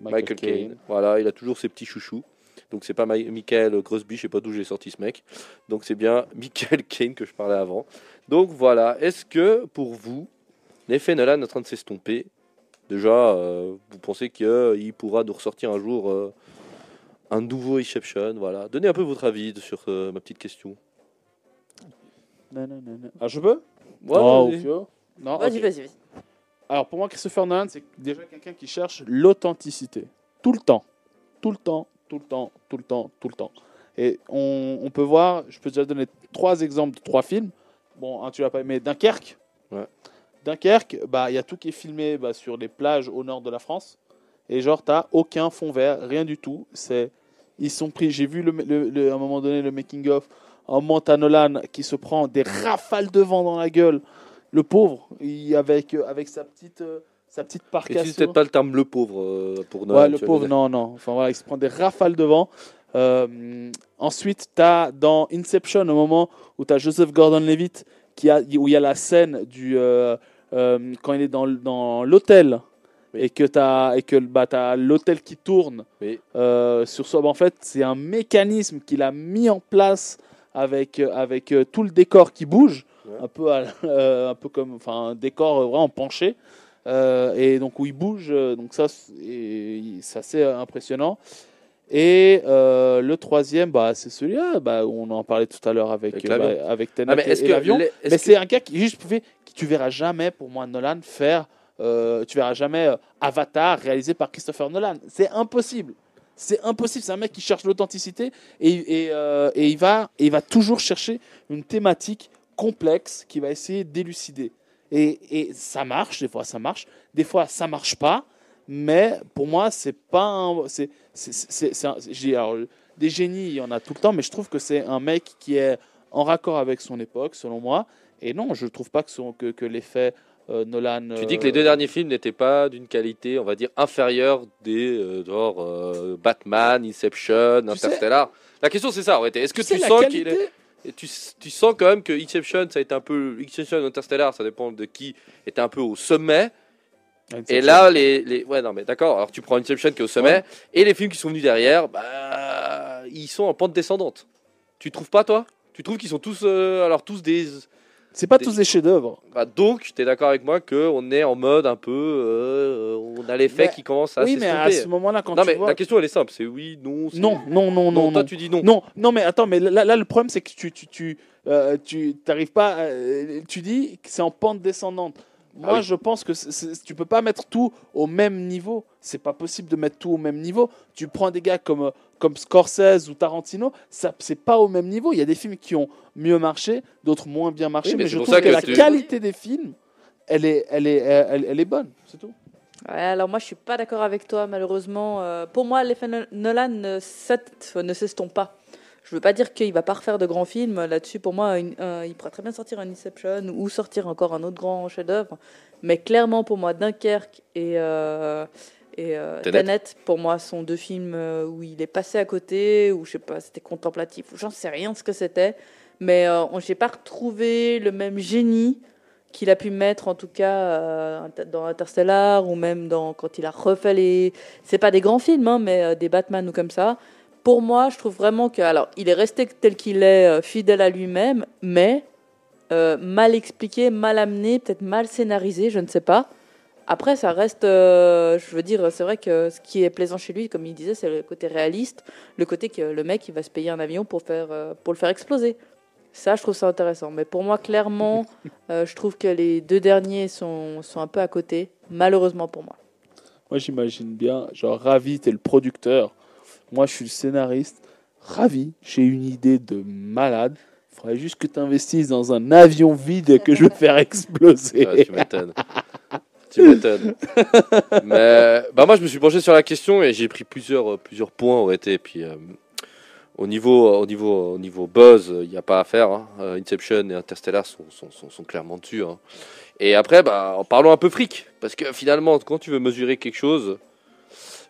Michael, Caine. Voilà, il a toujours ses petits chouchous. Donc c'est pas Michael Grosby, je sais pas d'où j'ai sorti ce mec. Donc c'est bien Michael Caine que je parlais avant. Donc voilà, est-ce que pour vous, l'effet Nolan est en train de s'estomper? Déjà, euh, vous pensez qu'il pourra nous ressortir un jour euh, un nouveau Inception Voilà, donnez un peu votre avis sur euh, ma petite question. Nananana. Ah, je peux? Ouais, Non, vas-y. Non, vas-y, vas-y. Alors pour moi, Christopher Nolan, c'est déjà quelqu'un qui cherche l'authenticité. Tout le temps. Tout le temps, tout le temps, tout le temps, tout le temps. Et on, on peut voir, je peux déjà donner trois exemples de trois films. Bon, un tu l'as pas aimé, Dunkerque. Ouais. Dunkerque, bah il y a tout qui est filmé bah, sur les plages au nord de la France. Et genre, t'as aucun fond vert, rien du tout. C'est, ils sont pris. J'ai vu le, le- le- à un moment donné le making of. Un Manta Nolan qui se prend des rafales de vent dans la gueule. Le pauvre, il, avec avec sa petite euh, sa petite Et tu sur- peut-être pas le terme le pauvre euh, pour Nolan. Ouais, le pauvre, non, non. Enfin voilà, il se prend des rafales de vent. Euh, ensuite, tu as dans Inception, au moment où tu as Joseph Gordon-Levitt, qui a, où il y a la scène du, euh, quand il est dans, dans l'hôtel. Oui. Et que tu as, et que, bah, t'as l'hôtel qui tourne Oui. sur soi. Bah, en fait, c'est un mécanisme qu'il a mis en place avec, avec tout le décor qui bouge. Un, peu à- euh, un peu comme enfin, un décor vraiment penché. Euh, et donc où il bouge, euh, donc ça c'est assez impressionnant. Et euh, le troisième, bah, c'est celui-là, bah, on en parlait tout à l'heure avec, Avec bah, avec Tenet Ah, mais et- l'avion. Mais que- c'est un gars qui juste pouvait, qui tu verras jamais pour moi Nolan faire, euh, tu verras jamais Avatar réalisé par Christopher Nolan. C'est impossible. C'est impossible. C'est un mec qui cherche l'authenticité et, et, et il va, et il va toujours chercher une thématique complexe qu'il va essayer d'élucider. Et, et ça marche, des fois ça marche, des fois ça marche pas. Mais pour moi, c'est pas un, c'est, des génies, il y en a tout le temps, mais je trouve que c'est un mec qui est en raccord avec son époque, selon moi. Et non, je trouve pas que, son, que, que l'effet euh, Nolan. Tu dis que les deux derniers films n'étaient pas d'une qualité, on va dire, inférieure des euh, genre euh, Batman, Inception, Tu sais- Interstellar. La question c'est ça, en. Est-ce que tu, sais, sens qu'il est... et tu, tu sens quand même que Inception, ça a été un peu Inception, Interstellar, ça dépend de qui était un peu au sommet. Et là, les, les... ouais, non, mais d'accord. Alors tu prends Inception qui est au sommet Ouais. et les films qui sont venus derrière, bah, ils sont en pente descendante. Tu trouves pas, toi? Tu trouves qu'ils sont tous, euh, alors tous des c'est pas tous des chefs-d'œuvre. bah, donc, tu es d'accord avec moi qu'on est en mode un peu. euh, on a l'effet Mais- qui commence à oui, mais à s'estomper. ce moment-là, quand Non, tu mais vois. la question elle est simple c'est oui, non. c'est- Non, non, non, non, toi non. tu dis non. Non, non, mais attends, mais là, là, le problème, c'est que tu, tu, tu, euh, tu t'arrives pas. euh, tu dis que c'est en pente descendante. Moi, oui. je pense que tu peux pas mettre tout au même niveau. C'est pas possible de mettre tout au même niveau. Tu prends des gars comme, comme Scorsese ou Tarantino, ça c'est pas au même niveau. Il y a des films qui ont mieux marché, d'autres moins bien marché, Oui, mais je trouve que, que la tu- qualité des films, elle est, elle est, elle, elle est bonne. C'est tout. Ouais, alors moi je suis pas d'accord avec toi malheureusement. Euh, pour moi l'effet No- Nolan ne s'est- ne s'estompe pas. Je veux pas dire qu'il va pas refaire de grands films là-dessus. Pour moi, une- un- il pourrait très bien sortir un Inception ou sortir encore un autre grand chef-d'œuvre. Mais clairement pour moi Dunkerque et euh, et euh, Tenet. Pour moi sont deux films euh, où il est passé à côté ou je sais pas c'était contemplatif ou j'en sais rien ce que c'était. Mais euh, on- j'ai pas retrouvé le même génie qu'il a pu mettre en tout cas euh, dans Interstellar ou même dans quand il a refait les c'est pas des grands films hein, mais euh, des Batman ou comme ça pour moi je trouve vraiment que alors il est resté tel qu'il est euh, fidèle à lui-même mais euh, mal expliqué mal amené peut-être mal scénarisé je ne sais pas après ça reste euh, je veux dire c'est vrai que ce qui est plaisant chez lui comme il disait c'est le côté réaliste le côté que le mec il va se payer un avion pour faire euh, pour le faire exploser ça je trouve ça intéressant mais pour moi clairement je trouve que les deux derniers sont, sont un peu à côté, malheureusement pour moi. Moi, j'imagine bien, genre, Ravi, t'es le producteur. Moi, je suis le scénariste. Ravi, j'ai une idée de malade. Il faudrait juste que tu investisses dans un avion vide que je vais faire exploser. Ouais, tu m'étonnes. tu m'étonnes. Mais bah moi, je me suis penché sur la question et j'ai pris plusieurs, euh, plusieurs points réalité. Et puis, euh, au, niveau, au, niveau, au niveau buzz, il n'y a pas à faire. hein. Euh, Inception et Interstellar sont, sont, sont, clairement dessus. hein. Et après, bah, en parlons un peu fric. Parce que finalement, quand tu veux mesurer quelque chose,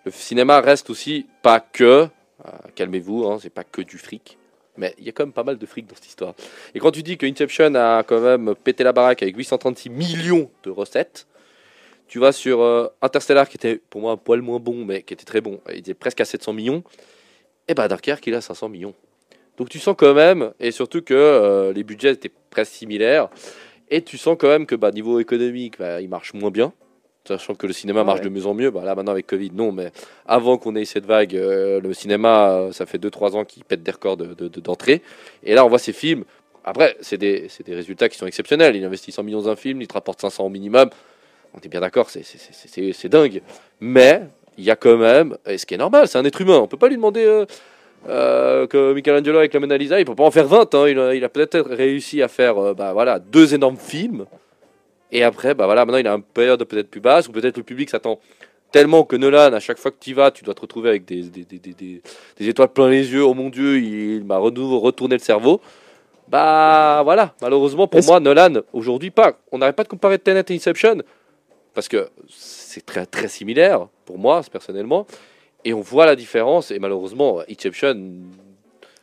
le cinéma reste aussi pas que. euh, Calmez-vous, hein, c'est pas que du fric. Mais il y a quand même pas mal de fric dans cette histoire. Et quand tu dis que Inception a quand même pété la baraque avec 836 millions de recettes, tu vas sur euh, Interstellar qui était pour moi un poil moins bon, mais qui était très bon. Il était presque à 700 millions. Et bah Dunkerque, il a 500 millions. Donc tu sens quand même, et surtout que euh, les budgets étaient presque similaires, et tu sens quand même que bah, niveau économique, bah, il marche moins bien. Sachant que le cinéma Ouais. marche de mieux en mieux. Bah, là maintenant avec Covid, non, mais avant qu'on ait cette vague, euh, le cinéma, euh, ça fait 2-3 ans qu'il pète des records de- de- de- d'entrée. Et là, on voit ces films. Après, c'est des, des résultats qui sont exceptionnels. Il investit 100 millions dans un film, il te rapporte 500 au minimum. On est bien d'accord, c'est- dingue. Mais il y a quand même, et ce qui est normal, c'est un être humain. On peut pas lui demander euh, euh, que Michelangelo avec la Mona Lisa, il peut pas en faire 20. hein. Il a, il a peut-être réussi à faire euh, bah, voilà, deux énormes films. Et après, bah, voilà, maintenant il a une période peut-être plus basse, ou peut-être le public s'attend tellement que Nolan, à chaque fois que tu y vas, tu dois te retrouver avec des, des, des, des, étoiles plein les yeux. Oh mon Dieu, il m'a retourné le cerveau. Bah voilà, malheureusement pour moi, Nolan, aujourd'hui, pas. On n'arrête pas de comparer Tenet et Inception, parce que c'est très, très similaire, pour moi, personnellement. Et on voit la différence, et malheureusement, Inception,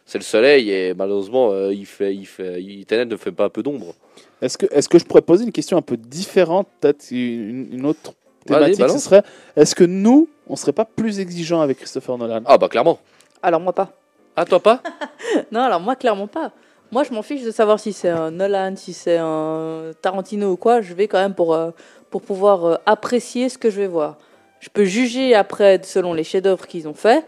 c'est le soleil, et malheureusement, euh, il fait, il fait, il, Tenet ne fait pas un peu d'ombre. Est-ce que, est que je pourrais poser une question un peu différente, peut-être une, une autre thématique. Ce serait, est-ce que nous, on serait pas plus exigeants avec Christopher Nolan? Ah bah clairement. Alors moi pas. Ah toi pas? Non, alors moi clairement pas. Moi je m'en fiche de savoir si c'est un Nolan, si c'est un Tarantino ou quoi. Je vais quand même pour, euh, pour pouvoir euh, apprécier ce que je vais voir. Je peux juger après selon les chefs-d'œuvre qu'ils ont fait,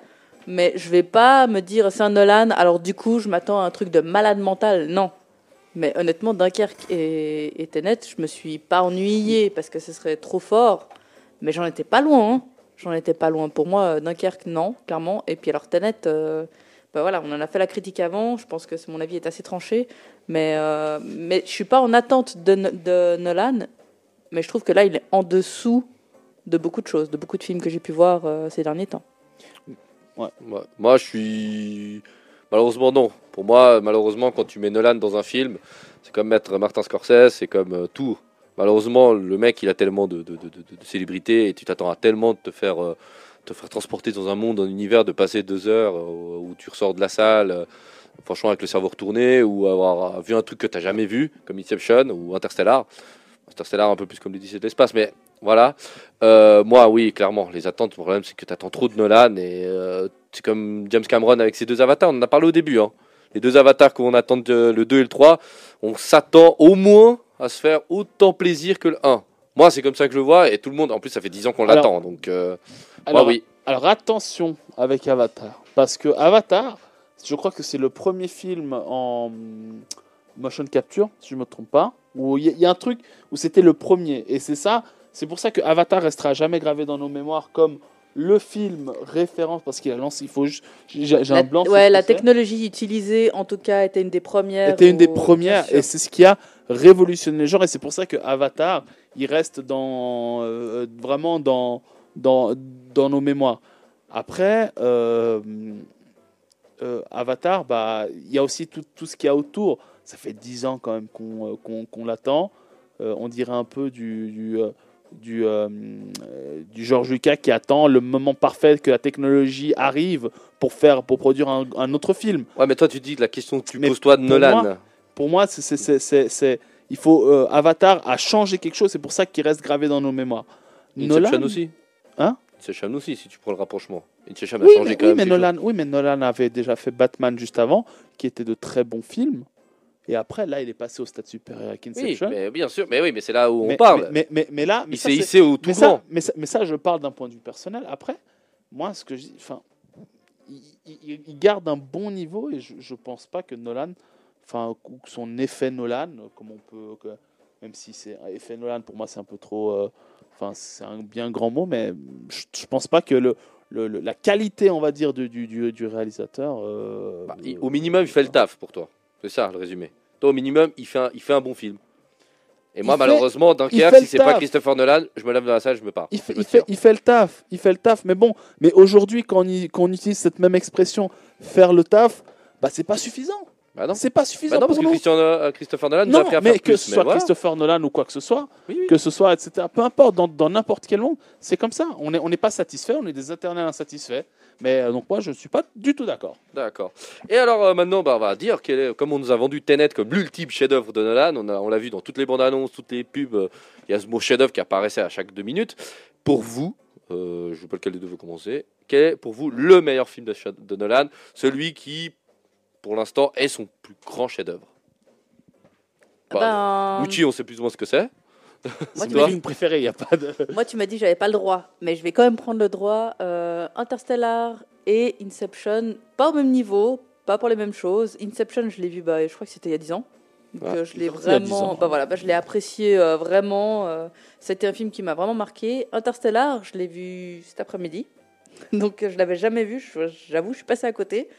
mais je vais pas me dire c'est un Nolan, alors du coup je m'attends à un truc de malade mental. Non. Mais honnêtement, Dunkerque et, et Tenet, je me suis pas ennuyé parce que ce serait trop fort. Mais j'en étais pas loin. hein. J'en étais pas loin. Pour moi, euh, Dunkerque, non, clairement. Et puis alors Tenet, euh, bah voilà, on en a fait la critique avant. Je pense que mon avis est assez tranché. Mais, euh, mais je suis pas en attente de Nolan. Mais je trouve que là, il est en dessous de beaucoup de choses, de beaucoup de films que j'ai pu voir euh, ces derniers temps. Ouais. Moi, je suis. Malheureusement, non. Pour moi, malheureusement, quand tu mets Nolan dans un film, c'est comme mettre Martin Scorsese, c'est comme euh, tout. Malheureusement, le mec, il a tellement de, de, de, de- de célébrité et tu t'attends à tellement de te faire, euh, te faire transporter dans un monde, un univers, de passer deux heures euh, où tu ressors de la salle, franchement, avec le cerveau retourné, ou avoir vu un truc que tu n'as jamais vu, comme Inception ou Interstellar. Interstellar, un peu plus comme l'Odyssée de l'espace, mais voilà. Euh, moi, oui, clairement, les attentes, le problème, c'est que tu attends trop de Nolan et euh, c'est comme James Cameron avec ses deux avatars, on en a parlé au début. hein. Les deux avatars qu'on attend, de- le 2 et le 3, on s'attend au moins à se faire autant plaisir que le 1. Moi, c'est comme ça que je le vois et tout le monde, en plus, ça fait 10 ans qu'on l'attend, donc euh, Alors, moi, oui. alors attention avec Avatar, parce que Avatar, je crois que c'est le premier film en motion capture, si je me trompe pas. Où il y, y a un truc où c'était le premier. Et c'est ça, c'est pour ça que Avatar restera jamais gravé dans nos mémoires comme le film référence parce qu'il a lancé. Il faut, juste- j'ai un blanc. ouais, la technologie utilisée, en tout cas, était une des premières. était une des premières et c'est ce qui a révolutionné le genre et c'est pour ça que Avatar il reste dans euh, vraiment dans, dans dans nos mémoires après euh, euh, Avatar bah il y a aussi tout, tout ce qu'il y a autour ça fait dix ans quand même qu'on qu'on qu'on l'attend on dirait un peu du du du, euh, du George Lucas qui attend le moment parfait que la technologie arrive pour faire pour produire un, un autre film Ouais, mais toi, tu dis la question que tu Mais poses toi de pour Nolan. moi- pour moi, c'est, il faut euh, Avatar a changé quelque chose. C'est pour ça qu'il reste gravé dans nos mémoires. Nolan, aussi. Hein Inception aussi, si tu prends le rapprochement. Inception a oui, changé mais, quand oui, même. mais Nolan, oui, mais Nolan avait déjà fait Batman juste avant, qui était de très bons films. Et après, là, il est passé au stade supérieur avec chose. Oui, Inception. mais bien sûr. Mais oui, mais c'est là où on parle. Mais, mais, mais, là, Il s'est c'est- hissé au tout mais ça, mais, ça, mais ça, je parle d'un point de vue personnel. Après, moi, ce que je dis, enfin, il, il- il garde un bon niveau et je, je pense pas que Nolan, enfin, son effet Nolan, comme on peut, que- même si c'est un effet Nolan, pour moi, c'est un peu trop, euh, enfin, c'est un bien grand mot, mais je, je pense pas que le, le- le- la qualité, on va dire, du, du, du, du réalisateur. euh, Bah, au minimum, il fait le taf pour toi. C'est ça le résumé. Toi, au minimum, il fait un, il fait un bon film. Et moi, Il malheureusement, Dunkerque, si c'est pas. Christopher Nolan, je me lève dans la salle, je me pars. il fait, il, fait, il fait le taf, il fait le taf. Mais bon, mais aujourd'hui, quand quand on utilise cette même expression, faire le taf, bah c'est pas suffisant. Bah non. C'est pas suffisant Bah non, parce pour que nous. Christian, euh, Christopher Nolan nous a Non, appris à mais faire que plus. ce soit voilà. Christopher Nolan ou quoi que ce soit, Oui, oui. que ce soit, etc. Peu importe, dans dans n'importe quel monde, c'est comme ça. On n'est on n'est pas satisfait, on est des éternels insatisfaits. Mais euh, donc moi, je ne suis pas du tout d'accord. D'accord. Et alors euh, maintenant, bah, on va dire quel est, comme on nous a vendu Tenet comme l'ultime chef-d'œuvre de Nolan, on a- on l'a vu dans toutes les bandes annonces, toutes les pubs, euh, il y a ce mot chef-d'œuvre qui apparaissait à chaque deux minutes. Pour vous, euh, je ne sais pas lequel des deux veut commencer, quel est pour vous le meilleur film de Nolan, celui qui, pour l'instant, est son plus grand chef-d'œuvre Bah, Ben, Gucci, on sait plus ou moins ce que c'est. moi, c'est tu m'as Mon film préféré, il n'y a pas de. Moi, tu m'as dit que j'avais pas le droit, mais je vais quand même prendre le droit. Euh, Interstellar et Inception, pas au même niveau, pas pour les mêmes choses. Inception, je l'ai vu, bah, je crois que c'était il y a 10 ans. Donc, Ouais, euh, je l'ai sorti il y a 10 vraiment, ans. bah voilà, bah, je l'ai apprécié euh, vraiment. euh, c'était un film qui m'a vraiment marqué. Interstellar, je l'ai vu cet après-midi, donc je l'avais jamais vu. J'avoue, je suis passée à côté.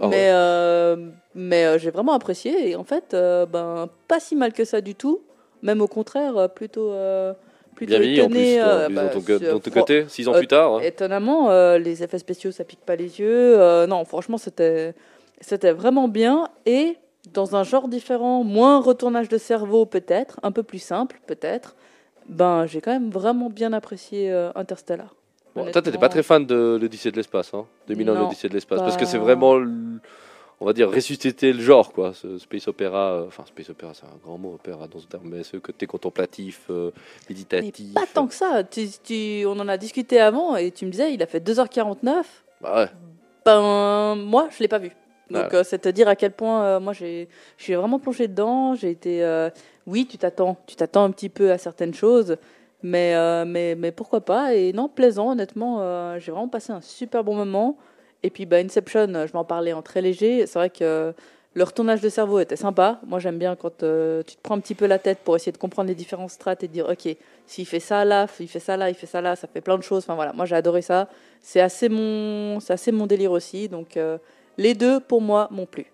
Ah ouais. mais euh, mais euh, j'ai vraiment apprécié et en fait, euh, ben pas si mal que ça du tout. Même au contraire, plutôt plutôt Bien mis en plus, toi, bah, dans ton, dans côté, six ans plus tard. hein. Étonnamment, les effets spéciaux, ça pique pas les yeux. Non, franchement, c'était c'était vraiment bien. Et dans un genre différent, moins retournage de cerveau peut-être, un peu plus simple peut-être, ben j'ai quand même vraiment bien apprécié Interstellar. Bon, toi, t'étais pas très fan de l'Odyssée de l'espace, hein 2001, Non, l'Odyssée de l'espace, parce que c'est vraiment, l- on va dire, ressusciter le genre, quoi. Ce space opéra, euh, enfin, space opéra, c'est un grand mot, opéra dans ce terme, mais ce côté contemplatif, euh, Mais méditatif. pas tant que ça. Tu, tu- on en a discuté avant et tu me disais, il a fait 2h49. Bah ouais. Ben, moi, je l'ai pas vu. Donc, Ah. euh, c'est te dire à quel point euh, moi, j'ai, je suis vraiment plongé dedans. J'ai été, euh, oui, tu t'attends, tu t'attends un petit peu à certaines choses, mais, euh, mais, mais pourquoi pas Et non, plaisant, honnêtement, euh, j'ai vraiment passé un super bon moment. Et puis, bah, Inception, euh, je m'en parlais en très léger. C'est vrai que le retournage de cerveau était sympa. Moi, j'aime bien quand euh, tu te prends un petit peu la tête pour essayer de comprendre les différentes strates et de dire, ok, s'il fait ça là, il fait ça là, il fait ça là, ça fait plein de choses. Enfin voilà, moi j'ai adoré ça. C'est assez mon, c'est assez mon délire aussi. Donc euh, les deux pour moi m'ont plu.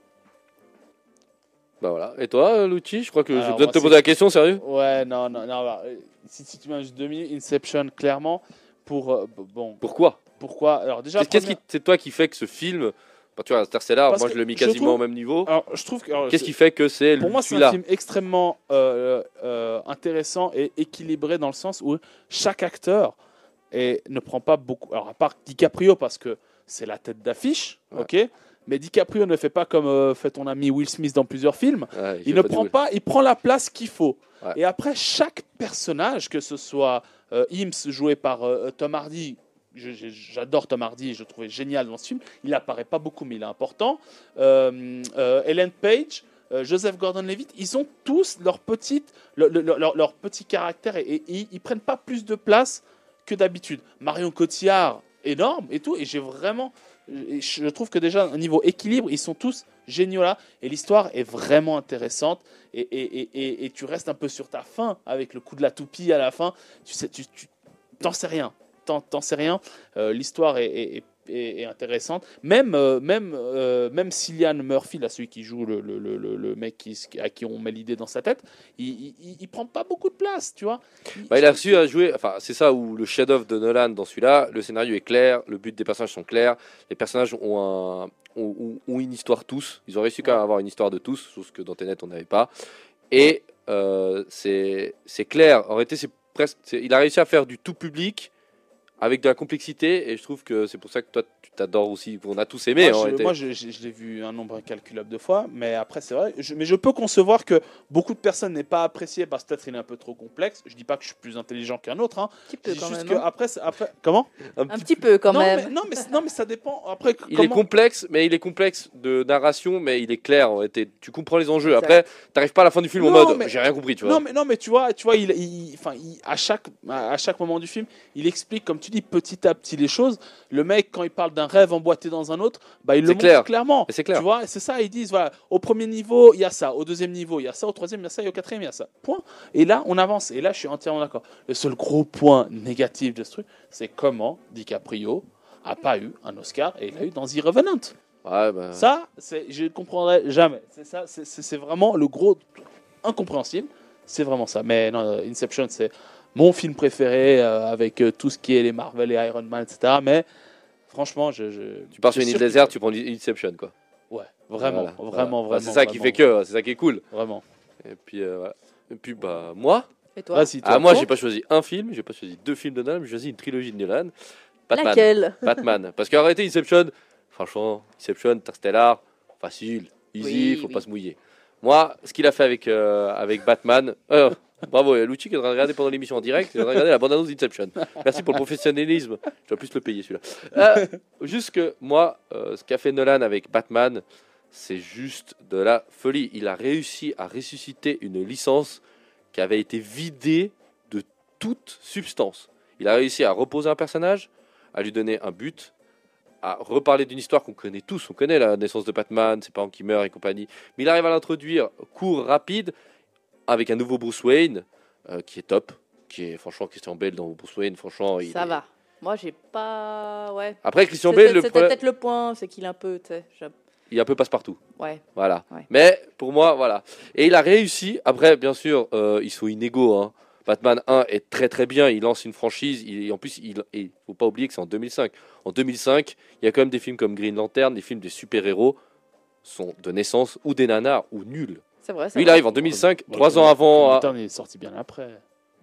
Bah voilà. Et toi, Lucci, je crois que j'ai Alors, besoin de te poser la question, sérieux? Ouais, non, non, non. bah, si, si tu m'as juste deux minutes, Inception, clairement. Pour. euh, bon, Pourquoi? Pourquoi? Alors, déjà. Qu'est-ce première- qui, c'est toi qui fait que ce film, bah, tu vois, Interstellar, Parce moi je l'ai mis je quasiment trouve- au même niveau. Alors, je trouve Qu'est-ce qui fait que c'est Pour moi, c'est un film extrêmement euh, euh, intéressant et équilibré dans le sens où chaque acteur est- ne prend pas beaucoup. Alors, à part DiCaprio, parce que c'est la tête d'affiche, Ouais. ok? Mais DiCaprio ne fait pas comme euh, fait ton ami Will Smith dans plusieurs films. Ouais, Il ne pas prend pas, il prend la place qu'il faut. Ouais. Et après, chaque personnage, que ce soit euh, joué par euh, Tom Hardy, j'adore Tom Hardy, je le trouvais génial dans ce film. Il apparaît pas beaucoup, mais il est important. Euh, euh, Ellen Page, euh, Joseph Gordon-Levitt, ils ont tous leur petite, le- le- leur, leur petit caractère et, et ils, ils prennent pas plus de place que d'habitude. Marion Cotillard, énorme et tout. Et j'ai vraiment, Et je trouve que déjà, au niveau équilibre, ils sont tous géniaux là. Et l'histoire est vraiment intéressante. Et, et, et, et, tu restes un peu sur ta faim avec le coup de la toupie à la fin. Tu sais, tu, t'en sais rien. T'en, t'en sais rien. Euh, l'histoire est- est- est intéressante. Même, euh, même, euh, même Cillian Murphy, là, celui qui joue le, le, le, mec qui, à qui on met l'idée dans sa tête, il, il, il- il prend pas beaucoup de place, tu vois. Bah, il a reçu à jouer, enfin c'est ça où le chef-d'œuvre de Nolan dans celui-là, le scénario est clair, le but des personnages sont clairs, les personnages ont, un, ont, ont- une histoire tous, ils ont réussi quand même à avoir une histoire de tous, chose que dans Tenet on n'avait pas, et euh, c'est clair, en réalité c'est presque, il a réussi à faire du tout public avec de la complexité, et je trouve que c'est pour ça que toi tu t'adores aussi, qu'on a tous aimé Moi, en je, réalité. moi, je, je- je l'ai vu un nombre incalculable de fois, mais après, c'est vrai. Je- mais je peux concevoir que beaucoup de personnes n'aient pas apprécié parce que peut-être il est un peu trop complexe. Je dis pas que je suis plus intelligent qu'un autre. Hein. Un petit peu quand juste même. que hein. après, c'est- après, comment? Un petit peu quand non, même. Mais, non, mais, non, mais ça dépend. Après, Il comment? est complexe, mais il est complexe de narration, mais il est clair. En. Tu comprends les enjeux. Exact. Après, t'arrives pas à la fin du film en mode mais- j'ai rien compris, tu vois. Non mais, non mais tu vois, tu vois il, il- enfin, il- à, chaque, à à chaque moment du film, il explique, comme tu dis, petit à petit les choses. Le mec, quand il parle d'un rêve emboîté dans un autre, bah, il le montre clair. clairement. C'est clair. Tu vois, c'est ça, ils disent, voilà, au premier niveau, il y a ça, au deuxième niveau, il y a ça, au troisième, il y a ça, et au quatrième, il y a ça. Point. Et là, on avance. Et là, je suis entièrement d'accord. Le seul gros point négatif de ce truc, c'est comment DiCaprio a pas eu un Oscar et il a eu dans The Revenant. Ouais, bah, Ça, je ne comprendrai jamais. C'est ça, vraiment le gros incompréhensible. C'est vraiment ça. Mais non, Inception, c'est mon film préféré euh, avec euh, tout ce qui est les Marvel et Iron Man, etc. Mais franchement, je, je- tu pars sur une île déserte, tu prends Inception, quoi. Ouais, vraiment, Voilà, vraiment, voilà. vraiment. Bah, c'est ça qui fait que, c'est ça qui est cool. Vraiment. Et puis, euh, voilà. Et puis bah moi, Et toi ah moi j'ai pas choisi un film, j'ai pas choisi deux films de Nolan, j'ai choisi une trilogie de Nolan. Batman. Laquelle Batman. Parce qu'en réalité Inception, franchement, Inception, Interstellar, facile, easy, Oui, faut oui. pas se mouiller. Moi, ce qu'il a fait avec euh, avec Batman, euh, bravo, Lucci qui est en train de regarder pendant l'émission en direct, il est en train de regarder la bande-annonce d'Inception. Merci pour le professionnalisme. Je dois plus le payer celui-là. Euh, juste que moi, euh, ce qu'a fait Nolan avec Batman, c'est juste de la folie. Il a réussi à ressusciter une licence qui avait été vidée de toute substance. Il a réussi à reposer un personnage, à lui donner un but, à reparler d'une histoire qu'on connaît tous. On connaît la naissance de Batman, ses parents qui meurent et compagnie. Mais il arrive à l'introduire court, rapide, avec un nouveau Bruce Wayne euh, qui est top, qui est franchement Christian Bale dans Bruce Wayne. Franchement, il Ça est- va. Moi, j'ai pas. Ouais. Après Christian Bale, le c'était problème- peut-être le point, c'est qu'il est un peu. je- il est un peu passe-partout. Ouais. Voilà. Ouais. Mais pour moi, voilà. Et il a réussi. Après, bien sûr, euh, ils sont inégaux. hein. Batman 1 est très très bien. Il lance une franchise. Il, en plus, il ne faut pas oublier que c'est en 2005. En 2005, il y a quand même des films comme Green Lantern, des films de super-héros sont de naissance ou des nanars ou nuls. C'est vrai. Lui, il arrive en 2005, Bon, trois Green- ans avant Green euh, Lantern, est sorti bien après.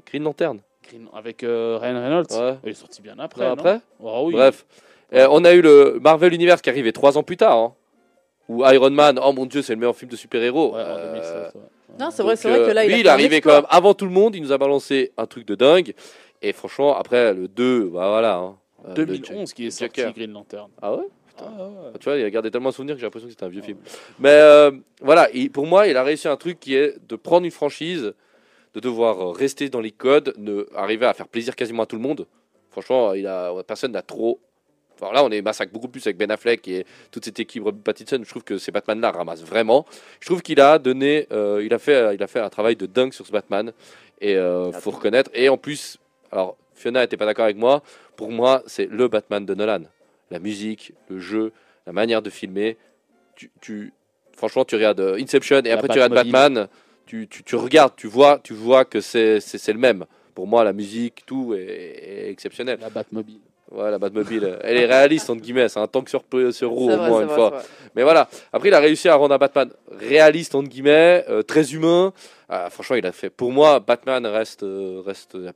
Green Lantern. Green- Avec euh, Ryan Reynolds. Ouais. Il est sorti bien après. Non, non après? Oh, oui. Bref. Euh, on a eu le Marvel Universe qui arrivait trois ans plus tard. hein. Où Iron Man, oh mon dieu, c'est le meilleur film de super-héros. Ouais, en Euh, 2007, ouais. Non, c'est vrai, c'est vrai que là, euh, il lui, a il est arrivé quand même avant tout le monde. Il nous a balancé un truc de dingue. Et franchement, après le 2, bah voilà. hein. Euh, le 2011 qui est sorti. Green Lantern. Ah ouais Ah, ouais. Tu vois, il a gardé tellement de souvenirs que j'ai l'impression que c'était un vieux film. Mais euh, voilà, il- pour moi, il a réussi un truc qui est de prendre une franchise, de devoir rester dans les codes, de arriver à faire plaisir quasiment à tout le monde. Franchement, il a, personne n'a trop. Enfin, là, on est massacre beaucoup plus avec Ben Affleck et toute cette équipe Robert Pattinson. Je trouve que ces Batman-là ramassent vraiment. Je trouve qu'il a donné, euh, il a fait, il a fait un travail de dingue sur ce Batman et euh, faut reconnaître. Et en plus, alors Fiona était pas d'accord avec moi. Pour moi, c'est le Batman de Nolan. La musique, le jeu, la manière de filmer. Tu, tu- franchement, tu regardes euh, Inception et La après tu regardes. Batman. Tu, tu, tu regardes, tu vois, tu vois que c'est le même. Pour moi, la musique, tout est, est exceptionnel. La Batmobile. Ouais, la Batmobile, elle est réaliste entre guillemets. C'est un tank sur, sur roue au vrai, moins une vrai, fois. Mais voilà, après il a réussi à rendre un Batman réaliste entre guillemets, euh, très humain. Ah, franchement, il a fait. Pour moi, Batman reste euh, reste le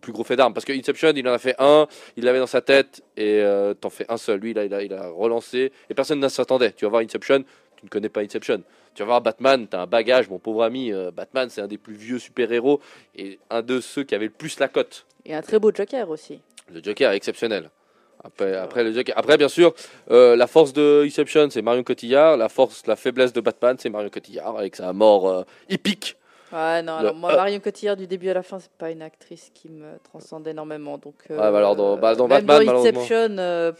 plus gros fait d'armes parce que Inception, il en a fait un, il l'avait dans sa tête et euh, t'en fais un seul. Lui, il a, il a, il a relancé et personne ne s'attendait. Tu vas voir Inception, tu ne connais pas Inception. Tu vas voir Batman, t'as un bagage, mon pauvre ami. euh, Batman, c'est un des plus vieux super héros et un de ceux qui avait le plus la cote. Et un très beau Joker aussi. Le Joker est exceptionnel. Après, après, le Joker. après bien sûr, euh, la force de Inception, c'est Marion Cotillard. La force, la faiblesse de Batman, c'est Marion Cotillard avec sa mort euh, épique. Ouais, non, alors Le- moi, euh. Marion Cotillard, du début à la fin, c'est pas une actrice qui me transcende énormément. Donc, euh, Ouais, bah alors, dans- bah, dans même Batman, dans. Inception, euh,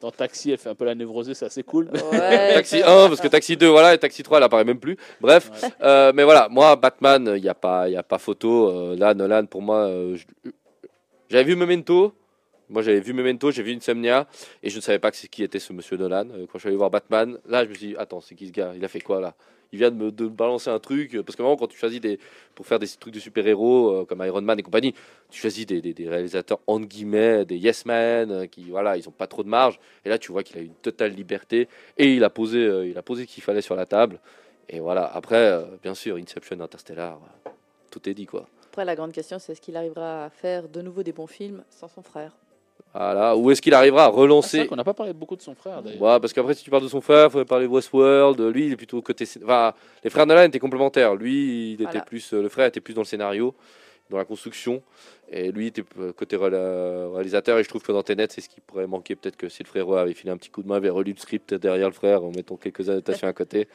Dans Taxi, elle fait un peu la névrosée, c'est assez cool. ouais, Taxi ça- 1, parce que Taxi 2, voilà, et Taxi 3, elle apparaît même plus. Bref, Ouais. euh, mais voilà, moi, Batman, il n'y a, pas- y a pas photo. Euh, là, Nolan, pour moi, euh, je- j'avais vu Memento. Moi, j'avais vu Memento, j'ai vu Insomnia, et je ne savais pas qui était ce monsieur Nolan. Euh, quand je suis allé voir Batman, là, je me suis dit, attends, c'est qui ce gars? Il a fait quoi là? Il vient de me, balancer un truc. Parce que vraiment, quand tu choisis des, pour faire des trucs de super-héros euh, comme Iron Man et compagnie, tu choisis des, réalisateurs entre guillemets, des yes men, euh, qui voilà, ils ont pas trop de marge. Et là, tu vois qu'il a une totale liberté et il a posé, il a posé ce qu'il fallait sur la table. Et voilà. Après, bien sûr, Inception, Interstellar, tout est dit quoi. Après, la grande question, c'est est-ce qu'il arrivera à faire de nouveau des bons films sans son frère? Voilà. Où est-ce qu'il arrivera à Ah, c'est relancer vrai qu'on n'a pas parlé beaucoup de son frère d'ailleurs. Ouais, parce qu'après, si tu parles de son frère, il faudrait parler de Westworld. Lui, il est plutôt côté. Enfin, les frères Nolan étaient complémentaires. Lui, il était Voilà. plus. euh, Le frère était plus dans le scénario, dans la construction. Et lui, il était côté réalisateur. Et je trouve que dans Tenet, c'est ce qui pourrait manquer. Peut-être que si le frère avait filé un petit coup de main, avait relu le script derrière le frère en mettant quelques annotations à côté,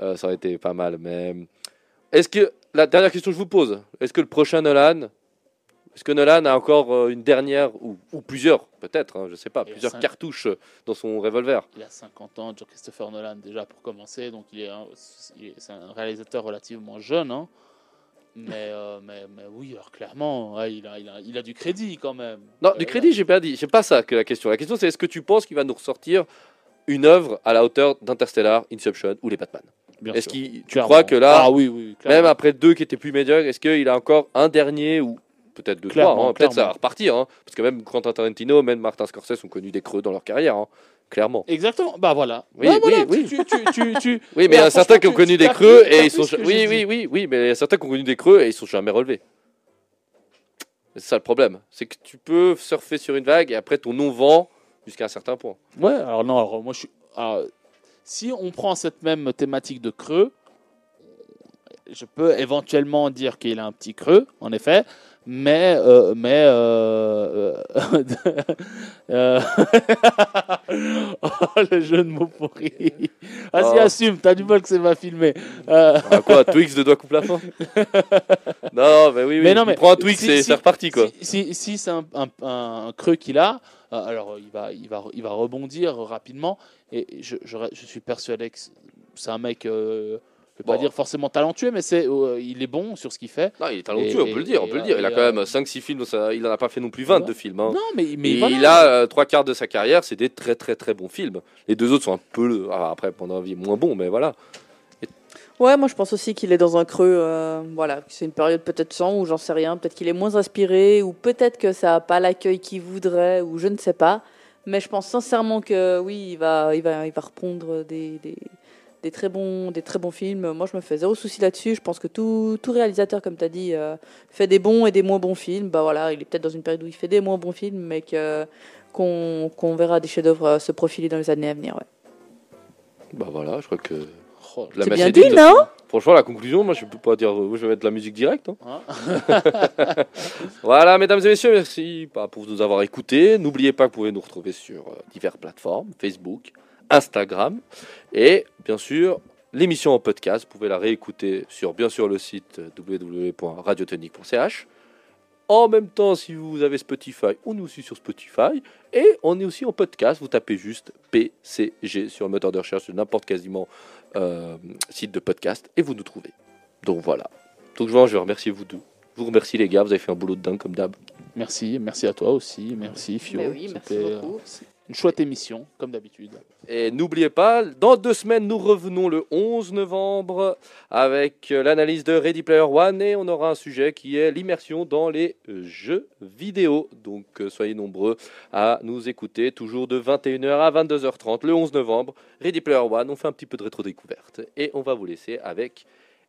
euh, ça aurait été pas mal. Mais est-ce que. La dernière question que je vous pose est-ce que le prochain Nolan. Est-ce que Nolan a encore euh, une dernière, ou, ou plusieurs, peut-être, hein, je sais pas, Il plusieurs cartouches euh, dans son revolver? Il a 50 ans, John Christopher Nolan déjà pour commencer, donc il est, un- c'est un réalisateur relativement jeune. hein. Mais, euh, mais, mais oui, alors clairement, ouais, il, a, il, a, il a du crédit quand même. Non, Euh, du crédit, j'ai pas dit. C'est pas ça que la question. La question, c'est est-ce que tu penses qu'il va nous ressortir une œuvre à la hauteur d'Interstellar, Inception ou les Batman? Est-ce qu'il, tu Clairement. crois que là, Ah oui, oui, même après deux qui étaient plus médiocres, est-ce qu'il a encore un dernier ou peut-être deux, Clairement, trois hein, Peut-être ça va repartir. hein, parce que même Quentin Tarantino, même Martin Scorsese ont connu des creux dans leur carrière. hein, clairement. Exactement, bah voilà. Oui, Bah, voilà, oui, tu- tu- tu- tu- Oui, mais il y a certains qui ont connu des creux et ils sont. Oui, oui, oui, oui, mais il y a certains qui ont connu des creux et ils sont jamais relevés. C'est ça le problème. C'est que tu peux surfer sur une vague et après ton nom vend jusqu'à un certain point. Ouais, alors non, alors moi je suis. alors, si on prend cette même thématique de creux, je peux éventuellement dire qu'il a un petit creux, en effet, mais. euh, mais. euh, euh, oh, le jeu de mots pourri. Vas-y, Oh. assume, t'as du bol que c'est pas filmé. Ah, quoi, Twix de doigt coupe la fin Non, mais oui, oui. Mais non, mais prend un Twix si- et si- c'est reparti quoi. Si, si, si c'est un, un- un creux qu'il a, alors il va, il, va, il va rebondir rapidement. Et je, je, je suis persuadé que c'est un mec, euh, je vais pas Bon. dire forcément talentueux, mais c'est, euh, il est bon sur ce qu'il fait. Non, il est talentueux, Et- on peut le dire, on peut le dire. Il a quand euh, même 5-6 films, ça, il en a pas fait non plus 20 de films. hein. Non, mais, mais voilà. il a euh, trois quarts de sa carrière, c'est des très très très bons films. Les deux autres sont un peu, ah, après pendant la vie moins bons, mais voilà. Ouais, moi je pense aussi qu'il est dans un creux. euh, voilà, c'est une période peut-être sans ou j'en sais rien. Peut-être qu'il est moins inspiré ou peut-être que ça n'a pas l'accueil qu'il voudrait ou je ne sais pas. Mais je pense sincèrement que oui, il va, il va, il va repondre des, des, très bons, des très bons films. Moi, je me fais zéro souci là-dessus. Je pense que tout, tout réalisateur, comme tu as dit, euh, fait des bons et des moins bons films. Bah voilà, il est peut-être dans une période où il fait des moins bons films, mais qu'on qu'on verra des chefs-d'œuvre euh, se profiler dans les années à venir. Bah voilà, je crois que. Oh, C'est bien dit, non Franchement, la conclusion, moi je peux pas dire, moi, je vais mettre de la musique directe. hein. hein. Voilà, mesdames et messieurs, merci bah, pour nous avoir écoutés. N'oubliez pas que vous pouvez nous retrouver sur euh, diverses plateformes, Facebook, Instagram, et bien sûr, l'émission en podcast, vous pouvez la réécouter sur bien sûr le site euh, www.radiotonique.ch. En même temps, si vous avez Spotify, on est aussi sur Spotify. Et on est aussi en podcast. Vous tapez juste PCG sur le moteur de recherche de n'importe quasiment euh, site de podcast et vous nous trouvez. Donc voilà. Donc je vais remercier vous deux. Je vous remercie les gars, vous avez fait un boulot de dingue comme d'hab. Merci, merci à toi aussi, merci Fio. Mais oui, merci euh, beaucoup. Une chouette émission, comme d'habitude. Et n'oubliez pas, dans deux semaines, nous revenons le 11 novembre avec euh, l'analyse de Ready Player One et on aura un sujet qui est l'immersion dans les jeux vidéo. Donc euh, soyez nombreux à nous écouter, toujours de 21h à 22h30 le 11 novembre. Ready Player One, on fait un petit peu de rétro-découverte et on va vous laisser avec